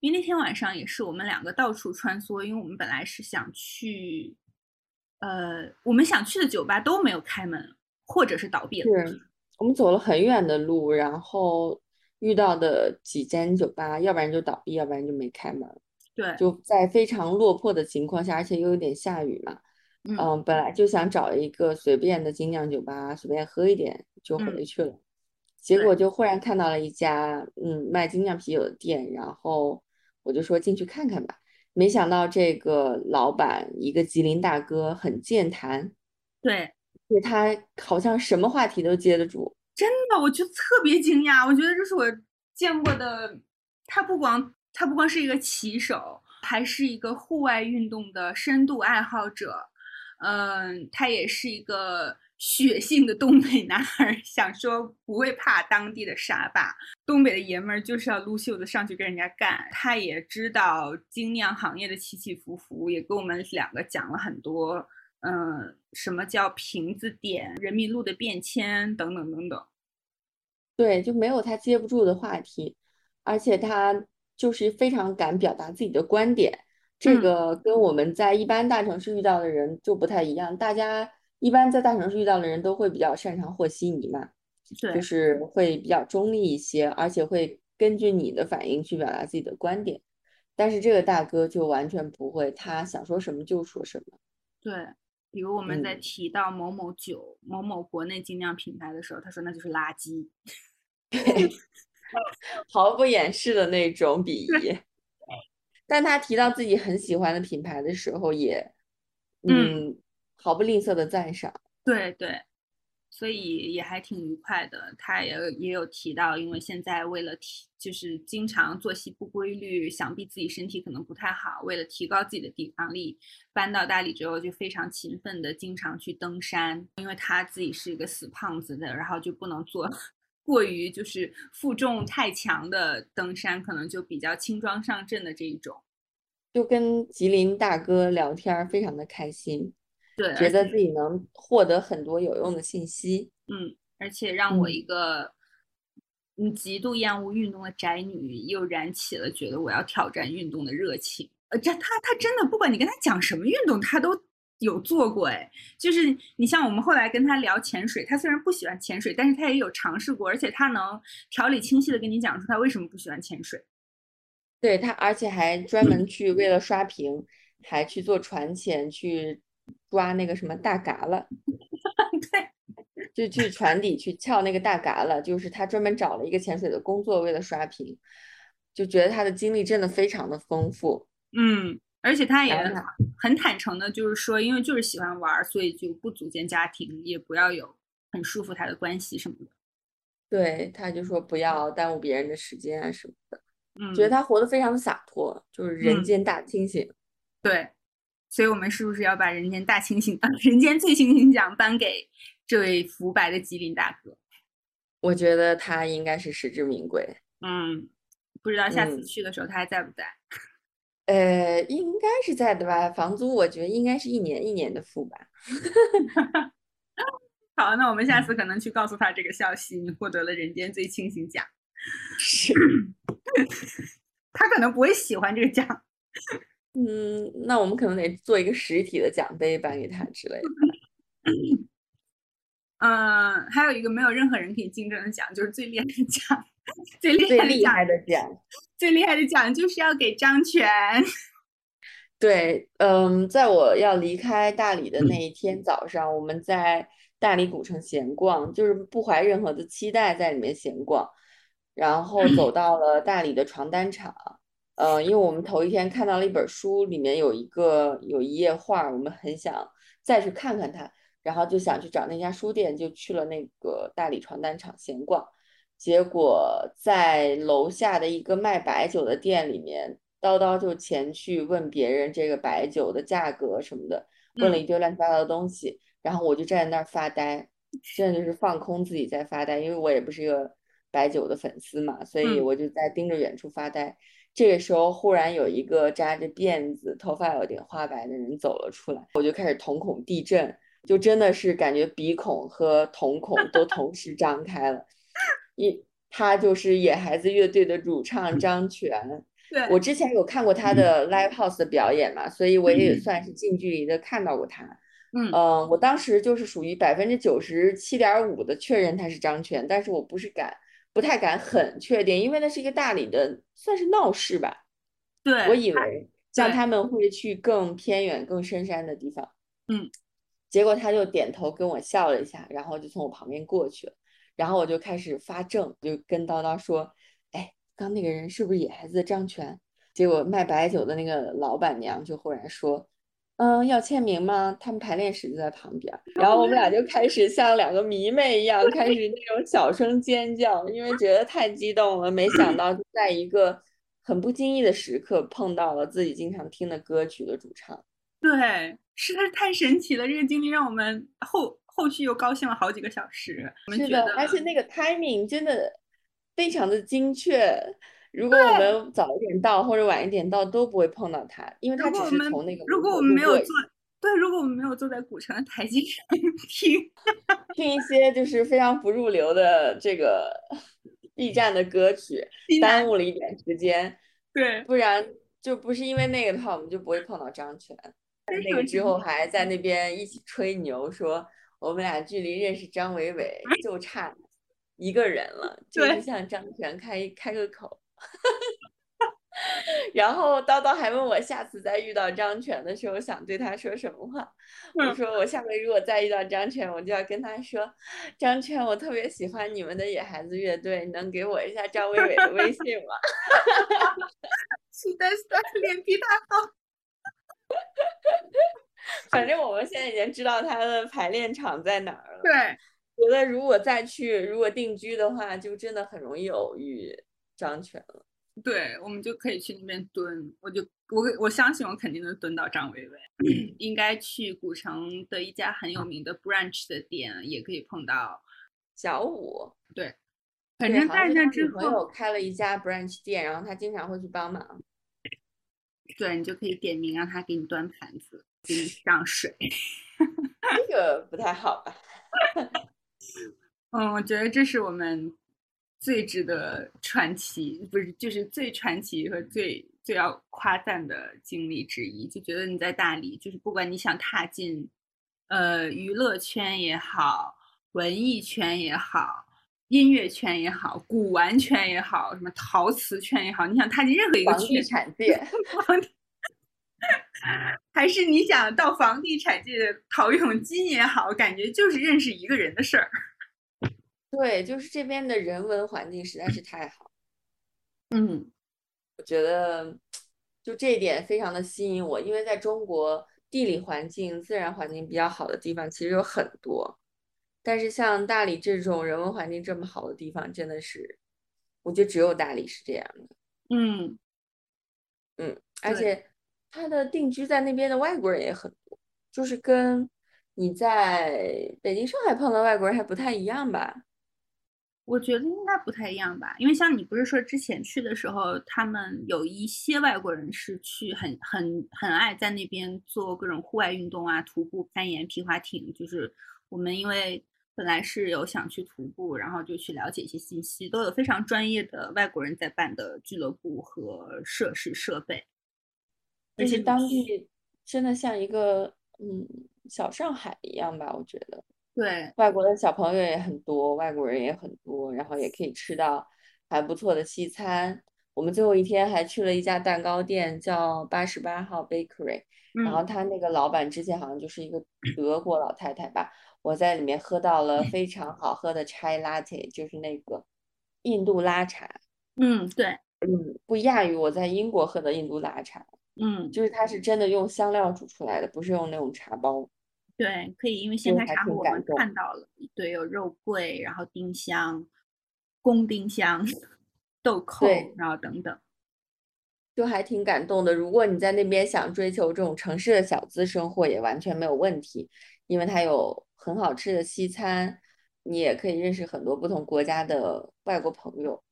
因为那天晚上也是我们两个到处穿梭，因为我们本来是想去，呃，我们想去的酒吧都没有开门，或者是倒闭了。是我们走了很远的路，然后遇到的几间酒吧，要不然就倒闭，要不然就没开门。对，就在非常落魄的情况下，而且又有点下雨嘛，嗯。嗯，本来就想找一个随便的精酿酒吧，随便喝一点就嗯。回去了，结果就忽然看到了一家嗯卖精酿啤酒的店，然后我就说进去看看吧，没想到这个老板一个吉林大哥很健谈，对，对他好像什么话题都接得住，真的，我觉得特别惊讶。我觉得这是我见过的，他不光他不光是一个骑手，还是一个户外运动的深度爱好者。嗯，他也是一个血性的东北男孩，想说不会怕当地的沙霸。东北的爷们儿就是要撸袖子上去跟人家干。他也知道精酿行业的起起伏伏，也跟我们两个讲了很多。嗯，什么叫瓶子点、人民路的变迁等等等等。对，就没有他接不住的话题，而且他就是非常敢表达自己的观点。这嗯个跟我们在一般大城市遇到的人就不太一样。大家一般在大城市遇到的人都会比较擅长和稀泥嘛，对，就是会比较中立一些，而且会根据你的反应去表达自己的观点。但是这个大哥就完全不会，他想说什么就说什么。对，比如我们在嗯提到某某酒、某某国内精酿品牌的时候，他说那就是垃圾。毫不掩饰的那种鄙夷。但他提到自己很喜欢的品牌的时候，也嗯嗯毫不吝啬的赞赏。对对，所以也还挺愉快的。他也也有提到，因为现在为了提，就是经常作息不规律，想必自己身体可能不太好。为了提高自己的抵抗力，搬到大理之后就非常勤奋的经常去登山，因为他自己是一个死胖子的，然后就不能做过于就是负重太强的登山，可能就比较轻装上阵的这一种。就跟吉林大哥聊天儿，非常的开心，对，觉得自己能获得很多有用的信息。嗯，而且让我嗯一个嗯极度厌恶运动的宅女又燃起了觉得我要挑战运动的热情。呃，这他他真的不管你跟他讲什么运动，他都有做过。哎，就是你像我们后来跟他聊潜水，他虽然不喜欢潜水，但是他也有尝试过，而且他能条理清晰的跟你讲出他为什么不喜欢潜水。对他，而且还专门去为了刷屏，还去做船潜，去抓那个什么大嘎了。对，就去船底去撬那个大嘎了，就是他专门找了一个潜水的工作，为了刷屏，就觉得他的经历真的非常的丰富。嗯，而且他也很坦诚的，就是说，因为就是喜欢玩儿，所以就不组建家庭，也不要有很束缚他的关系什么的。对，他就说不要耽误别人的时间啊什么的，嗯，觉得他活得非常的洒脱，就是人嗯间大清醒。对，所以我们是不是要把人间大清醒、人间最清醒奖颁给这位浮白的吉林大哥？我觉得他应该是实至名归。嗯，不知道下次嗯去的时候他还在不在？呃，应该是在的吧？房租我觉得应该是一年一年的付吧。好，那我们嗯下次可能去告诉他这个消息，你获得了人间最清醒奖。是，他可能不会喜欢这个奖。嗯，那我们可能得做一个实体的奖杯颁给他之类的。嗯，还有一个没有任何人可以竞争的奖，就是最厉害的奖。最厉最害的奖，厉害的奖。最厉害的奖就是要给张全。对，嗯，在我要离开大理的那一天早上，我们在大理古城闲逛，就是不怀任何的期待在里面闲逛，然后走到了大理的床单厂。呃，因为我们头一天看到了一本书，里面有一个有一页画，我们很想再去看看它，然后就想去找那家书店，就去了那个大理床单厂闲逛。结果在楼下的一个卖白酒的店里面，叨叨就前去问别人这个白酒的价格什么的，问了一堆乱七八糟的东西，然后我就站在那儿发呆，真的就是放空自己在发呆，因为我也不是一个白酒的粉丝嘛，所以我就在盯着远处发呆。这个时候，忽然有一个扎着辫子、头发有点花白的人走了出来，我就开始瞳孔地震，就真的是感觉鼻孔和瞳孔都同时张开了。一，他就是野孩子乐队的主唱张全。对我之前有看过他的 live house 的表演嘛，所以我也算是近距离的看到过他。嗯嗯，我当时就是属于百分之九十七点五的确认他是张全，但是我不是敢。不太敢很确定，因为那是一个大理的，算是闹市吧。对，我以为像他们会去更偏远、更深山的地方。嗯，结果他就点头跟我笑了一下，然后就从我旁边过去了。然后我就开始发怔，就跟叨叨说：“哎，刚那个人是不是野孩子张全？”结果卖白酒的那个老板娘就忽然说。嗯，要签名吗？他们排练室就在旁边，然后我们俩就开始像两个迷妹一样，开始那种小声尖叫，因为觉得太激动了。没想到在一个很不经意的时刻碰到了自己经常听的歌曲的主唱。对，实在是太神奇了，这个经历让我们后后续又高兴了好几个小时。是的，而且那个 timing 真的非常的精确。如果我们早一点到或者晚一点到都不会碰到他，因为他只是从那个如果我们没有坐对，如果我们没有坐在古城的台阶上听 听一些就是非常不入流的这个 B 站的歌曲，耽误了一点时间。对，不然就不是因为那个的话，我们就不会碰到张全。那个之后还在那边一起吹牛，说我们俩距离认识张伟伟 就差一个人了，就是向张全开开个口。然后叨叨还问我下次再遇到张全的时候想对他说什么话。我说我下回如果再遇到张全，我就要跟他说：“张全，我特别喜欢你们的野孩子乐队，能给我一下张伟伟的微信吗？”期待三脸皮太厚。反正我们现在已经知道他的排练场在哪儿了。对，觉得如果再去，如果定居的话，就真的很容易偶遇。张全了，对，我们就可以去那边蹲。我就我我相信我肯定能蹲到张薇薇。应该去古城的一家很有名的 brunch 的店，也可以碰到小五。对，反正在那之后，朋友开了一家 brunch 店，然后他经常会去帮忙。对你就可以点名让他给你端盘子，给你上水。这个不太好吧？嗯，我觉得这是我们。最值得传奇，不是就是最传奇和最最要夸赞的经历之一。就觉得你在大理，就是不管你想踏进，呃，娱乐圈也好，文艺圈也好，音乐圈也好，古玩圈也好，什么陶瓷圈也好，你想踏进任何一个地产界，还是你想到房地产界陶永金也好，感觉就是认识一个人的事儿。对，就是这边的人文环境实在是太好，嗯，我觉得就这一点非常的吸引我，因为在中国地理环境、自然环境比较好的地方其实有很多，但是像大理这种人文环境这么好的地方，真的是我觉得只有大理是这样的，嗯。嗯，而且他的定居在那边的外国人也很多，就是跟你在北京、上海碰到外国人还不太一样吧。我觉得应该不太一样吧，因为像你不是说之前去的时候，他们有一些外国人是去很很很爱在那边做各种户外运动啊，徒步、攀岩、皮划艇。就是我们因为本来是有想去徒步，然后就去了解一些信息，都有非常专业的外国人在办的俱乐部和设施设备。而且当地真的像一个嗯小上海一样吧，我觉得。对，外国的小朋友也很多，外国人也很多，然后也可以吃到还不错的西餐，我们最后一天还去了一家蛋糕店，叫八十八号 Bakery，然后嗯。他那个老板之前好像就是一个德国老太太吧，我在里面喝到了非常好喝的 chai latte，就是那个印度拉茶，嗯，对，嗯，不亚于我在英国喝的印度拉茶，嗯就是它是真的用香料煮出来的，不是用那种茶包。对，可以，因为仙就还台茶壶我们看到了，对，有肉桂，然后丁香、公丁香、豆蔻，然后等等。就还挺感动的。如果你在那边想追求这种城市的小资生活，也完全没有问题，因为它有很好吃的西餐，你也可以认识很多不同国家的外国朋友。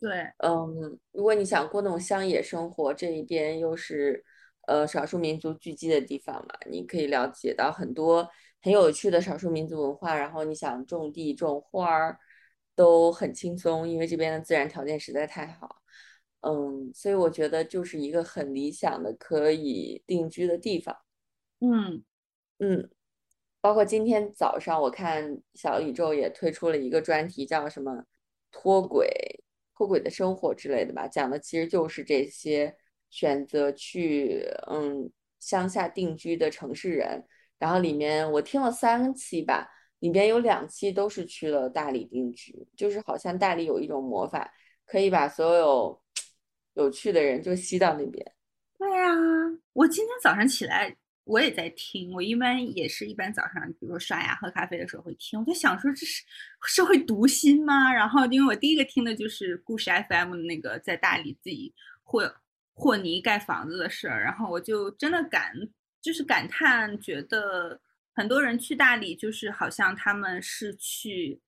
对，嗯，如果你想过那种乡野生活，这一边又是呃少数民族聚集的地方嘛，你可以了解到很多很有趣的少数民族文化。然后你想种地种花儿都很轻松，因为这边的自然条件实在太好。嗯，所以我觉得就是一个很理想的可以定居的地方。嗯嗯，包括今天早上我看小宇宙也推出了一个专题，叫什么“脱轨”、“脱轨的生活”之类的吧，讲的其实就是这些选择去嗯乡下定居的城市人。然后里面我听了三期吧，里面有两期都是去了大理定居，就是好像大理有一种魔法，可以把所有 有趣的人就吸到那边。对呀，我今天早上起来我也在听，我一般也是一般早上，比如说刷牙喝咖啡的时候会听，我在想说这是是会读心吗？然后因为我第一个听的就是故事 FM 那个在大理自己和和泥盖房子的事儿，然后我就真的感就是感叹，觉得很多人去大理就是好像他们是去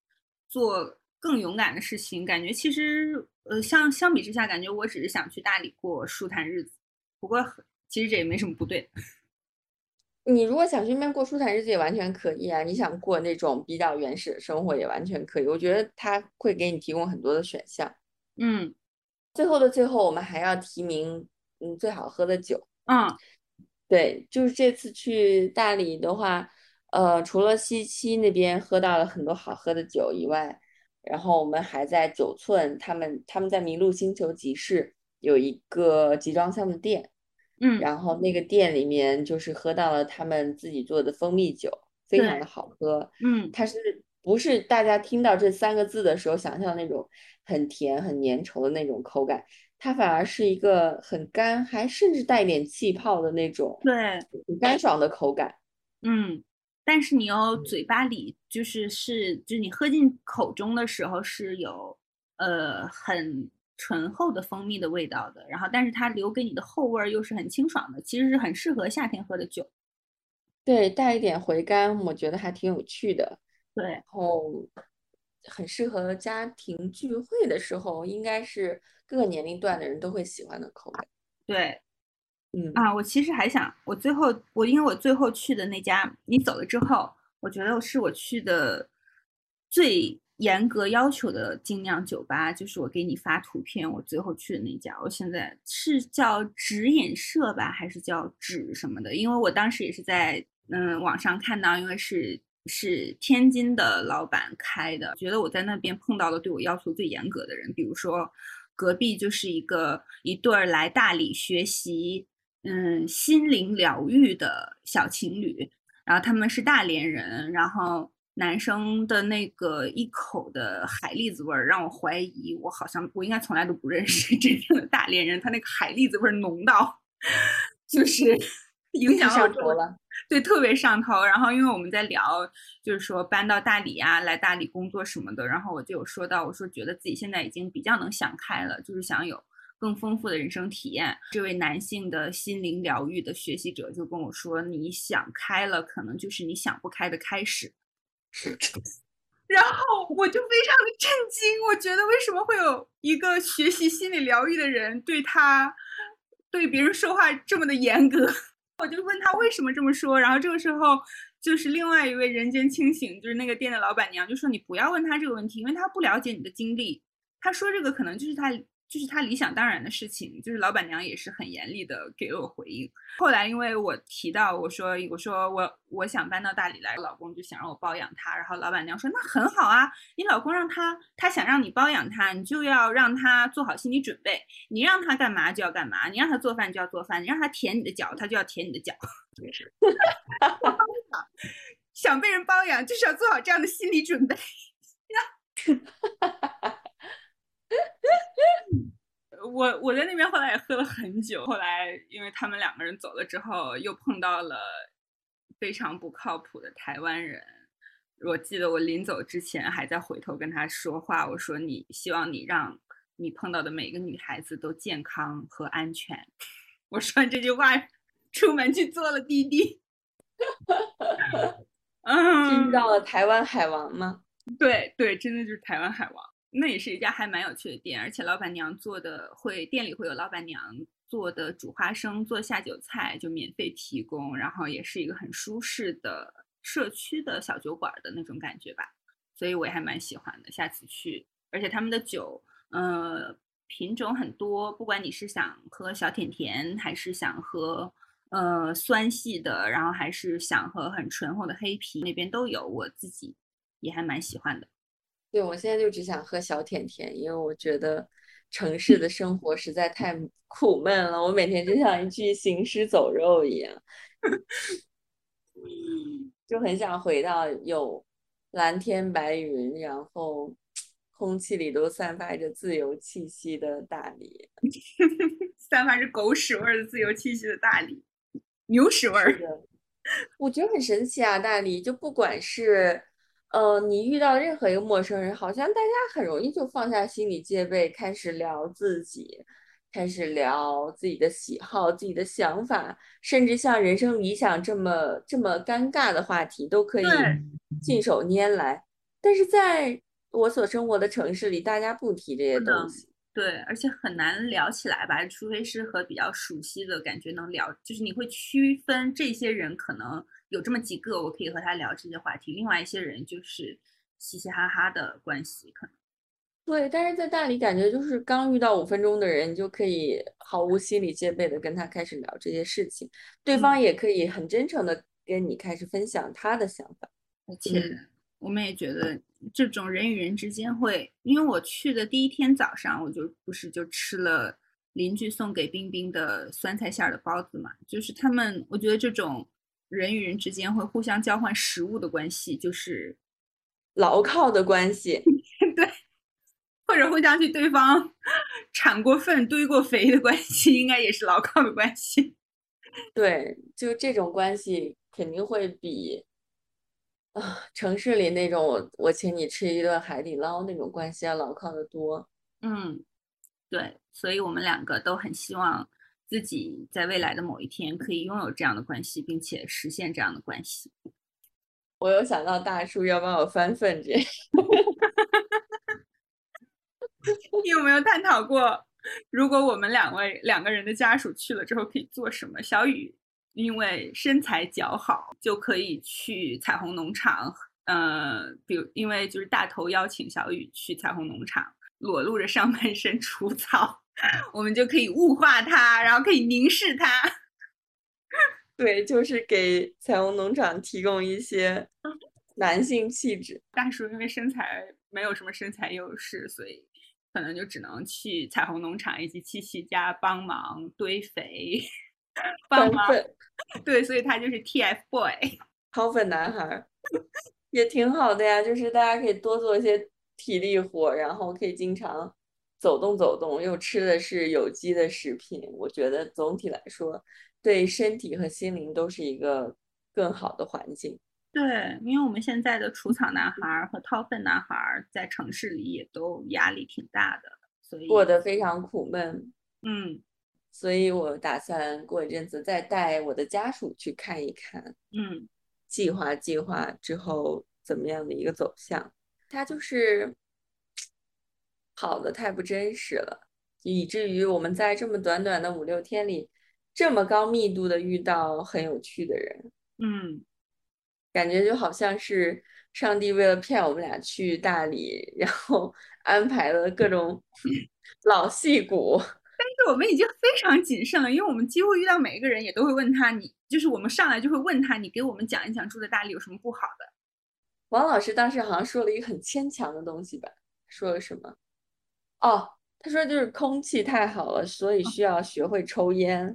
做更勇敢的事情，感觉其实呃相相比之下，感觉我只是想去大理过舒坦日子。不过其实这也没什么不对。你如果想去那边过舒坦日子也完全可以啊，你想过那种比较原始的生活也完全可以。我觉得它会给你提供很多的选项。嗯最后的最后，我们还要提名嗯最好喝的酒。嗯对，就是这次去大理的话，呃，除了西七那边喝到了很多好喝的酒以外，然后我们还在九寸，他们他们在麋鹿星球集市有一个集装箱的店。嗯，然后那个店里面就是喝到了他们自己做的蜂蜜酒，非常的好喝。嗯它是不是大家听到这三个字的时候想象那种很甜、很粘稠的那种口感？它反而是一个很干，还甚至带一点气泡的那种对，很干爽的口感。嗯，但是你又嘴巴里就是是就是你喝进口中的时候是有呃很醇厚的蜂蜜的味道的，然后但是它留给你的后味儿又是很清爽的，其实是很适合夏天喝的酒。对，带一点回甘，我觉得还挺有趣的。对，然后很适合家庭聚会的时候，应该是各个年龄段的人都会喜欢的口味。对嗯啊，我其实还想，我最后我因为我最后去的那家，你走了之后，我觉得是我去的最严格要求的精酿酒吧，就是我给你发图片，我最后去的那家，我现在是叫指引社吧，还是叫指什么的？因为我当时也是在嗯网上看到，因为是是天津的老板开的，觉得我在那边碰到了对我要求最严格的人，比如说隔壁就是一个一对儿来大理学习嗯心灵疗愈的小情侣，然后他们是大连人，然后男生的那个一口的海蛎子味儿，让我怀疑我好像我应该从来都不认识真正的大连人，他那个海蛎子味儿浓到就 是影响上我头了。对，特别上头。然后因为我们在聊，就是说搬到大理啊，来大理工作什么的，然后我就有说到，我说觉得自己现在已经比较能想开了，就是想有更丰富的人生体验。这位男性的心灵疗愈的学习者就跟我说，你想开了，可能就是你想不开的开始。然后我就非常的震惊，我觉得为什么会有一个学习心理疗愈的人对他对别人说话这么的严格？我就问他为什么这么说，然后这个时候就是另外一位人间清醒，就是那个店的老板娘就说你不要问他这个问题，因为他不了解你的经历。他说这个可能就是他就是他理想当然的事情，就是老板娘也是很严厉的给了我回应。后来因为我提到我说我说我我想搬到大理来，老公就想让我包养他，然后老板娘说那很好啊，你老公让他他想让你包养他，你就要让他做好心理准备，你让他干嘛就要干嘛，你让他做饭就要做饭，你让他舔你的脚他就要舔你的脚。想被人包养就是要做好这样的心理准备。我我在那边后来也喝了很久，后来因为他们两个人走了之后，又碰到了非常不靠谱的台湾人。我记得我临走之前还在回头跟他说话，我说你希望你让你碰到的每个女孩子都健康和安全。我说完这句话，出门去坐了滴滴。嗯，遇到了台湾海王吗？对对，真的就是台湾海王。那也是一家还蛮有趣的店，而且老板娘做的会店里会有老板娘做的煮花生、做下酒菜，就免费提供，然后也是一个很舒适的社区的小酒馆的那种感觉吧，所以我也还蛮喜欢的。下次去，而且他们的酒，呃，品种很多，不管你是想喝小甜甜，还是想喝呃酸系的，然后还是想喝很醇厚的黑啤，那边都有，我自己也还蛮喜欢的。对，我现在就只想喝小甜甜，因为我觉得城市的生活实在太苦闷了，我每天就像一具行尸走肉一样，就很想回到有蓝天白云，然后空气里都散发着自由气息的大理，散发着狗屎味的自由气息的大理，牛屎味儿。我觉得很神奇啊，大理就不管是。呃，你遇到任何一个陌生人，好像大家很容易就放下心理戒备，开始聊自己，开始聊自己的喜好、自己的想法，甚至像人生理想这么这么尴尬的话题都可以信手拈来。但是在我所生活的城市里，大家不提这些东西，对，而且很难聊起来吧？除非是和比较熟悉的感觉能聊，就是你会区分这些人可能。有这么几个，我可以和他聊这些话题。另外一些人就是嘻嘻哈哈的关系，可能对。但是在大理，感觉就是刚遇到五分钟的人，就可以毫无心理戒备的跟他开始聊这些事情，对方也可以很真诚的跟你开始分享他的想法。而且我们也觉得这种人与人之间会，因为我去的第一天早上，我就不是就吃了邻居送给冰冰的酸菜馅的包子嘛，就是他们，我觉得这种。人与人之间会互相交换食物的关系，就是牢靠的关系，对，或者互相去对方 铲过粪、堆过肥的关系，应该也是牢靠的关系。对，就这种关系肯定会比啊城市里那种我我请你吃一顿海底捞那种关系要牢靠的多。嗯，对，所以我们两个都很希望。自己在未来的某一天可以拥有这样的关系，并且实现这样的关系。我有想到大叔要帮我翻粪这，你有没有探讨过，如果我们两位两个人的家属去了之后可以做什么？小雨因为身材较好，就可以去彩虹农场。呃，比如因为就是大头邀请小雨去彩虹农场，裸露着上半身除草。我们就可以物化它，然后可以凝视它。对，就是给彩虹农场提供一些 男性气质。大叔因为身材没有什么身材优势，所以可能就只能去彩虹农场以及七七家帮忙堆肥、帮忙。对，所以他就是 TFBOY，掏粪男孩，也挺好的呀。就是大家可以多做一些体力活，然后可以经常。走动走动，又吃的是有机的食品，我觉得总体来说，对身体和心灵都是一个更好的环境。对，因为我们现在的除草男孩和掏粪男孩在城市里也都压力挺大的，所以过得非常苦闷。嗯，所以我打算过一阵子再带我的家属去看一看。嗯，计划计划之后怎么样的一个走向？他就是。跑的太不真实了，以至于我们在这么短短的五六天里，这么高密度的遇到很有趣的人。嗯，感觉就好像是上帝为了骗我们俩去大理，然后 安排了各种 老戏骨。但是我们已经非常谨慎了，因为我们几乎遇到每一个人也都会问他，你就是我们上来就会问他，你给我们讲一讲住在大理有什么不好的。王老师当时好像说了一个很牵强的东西吧？说了什么？哦，他说就是空气太好了，所以需要学会抽烟，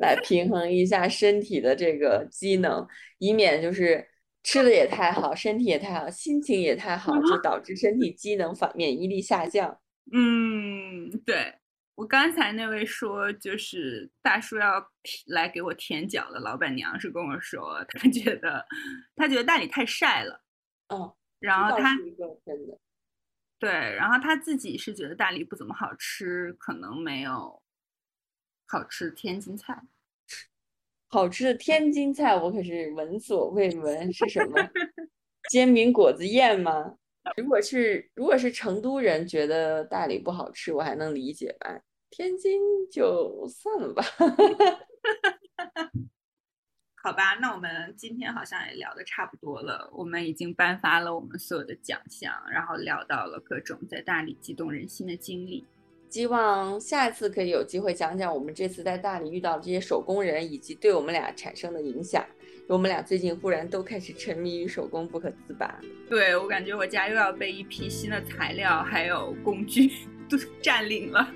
来平衡一下身体的这个机能，以免就是吃的也太好，身体也太好，心情也太好，就导致身体机能反免疫力下降。嗯，对。我刚才那位说，就是大叔要来给我舔脚的老板娘是跟我说，她觉得她觉得大理太晒了，嗯，然后她真的对，然后他自己是觉得大理不怎么好吃，可能没有好吃天津菜。好吃的天津菜我可是闻所未闻，是什么 煎饼果子宴吗？如果是如果是成都人觉得大理不好吃，我还能理解吧。天津就算了吧，好吧，那我们今天好像也聊的差不多了。我们已经颁发了我们所有的奖项，然后聊到了各种在大理激动人心的经历。希望下一次可以有机会讲讲我们这次在大理遇到的这些手工人，以及对我们俩产生的影响。我们俩最近忽然都开始沉迷于手工不可自拔。对我感觉我家又要被一批新的材料还有工具 都占领了。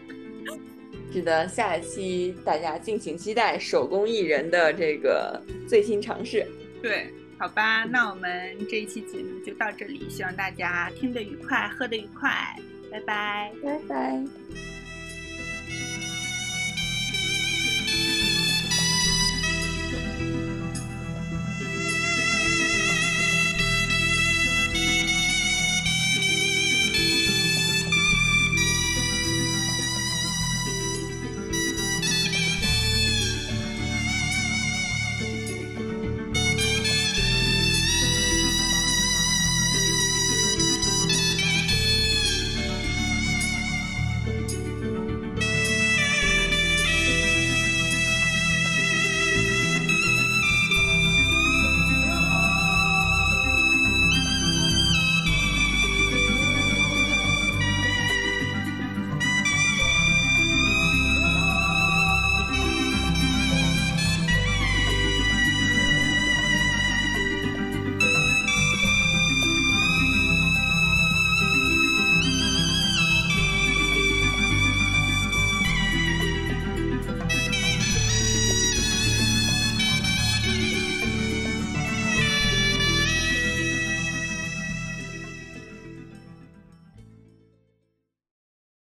是的，下一期大家敬请期待手工艺人的这个最新尝试。对，好吧，那我们这一期节目就到这里，希望大家听得愉快，喝得愉快，拜拜，拜拜。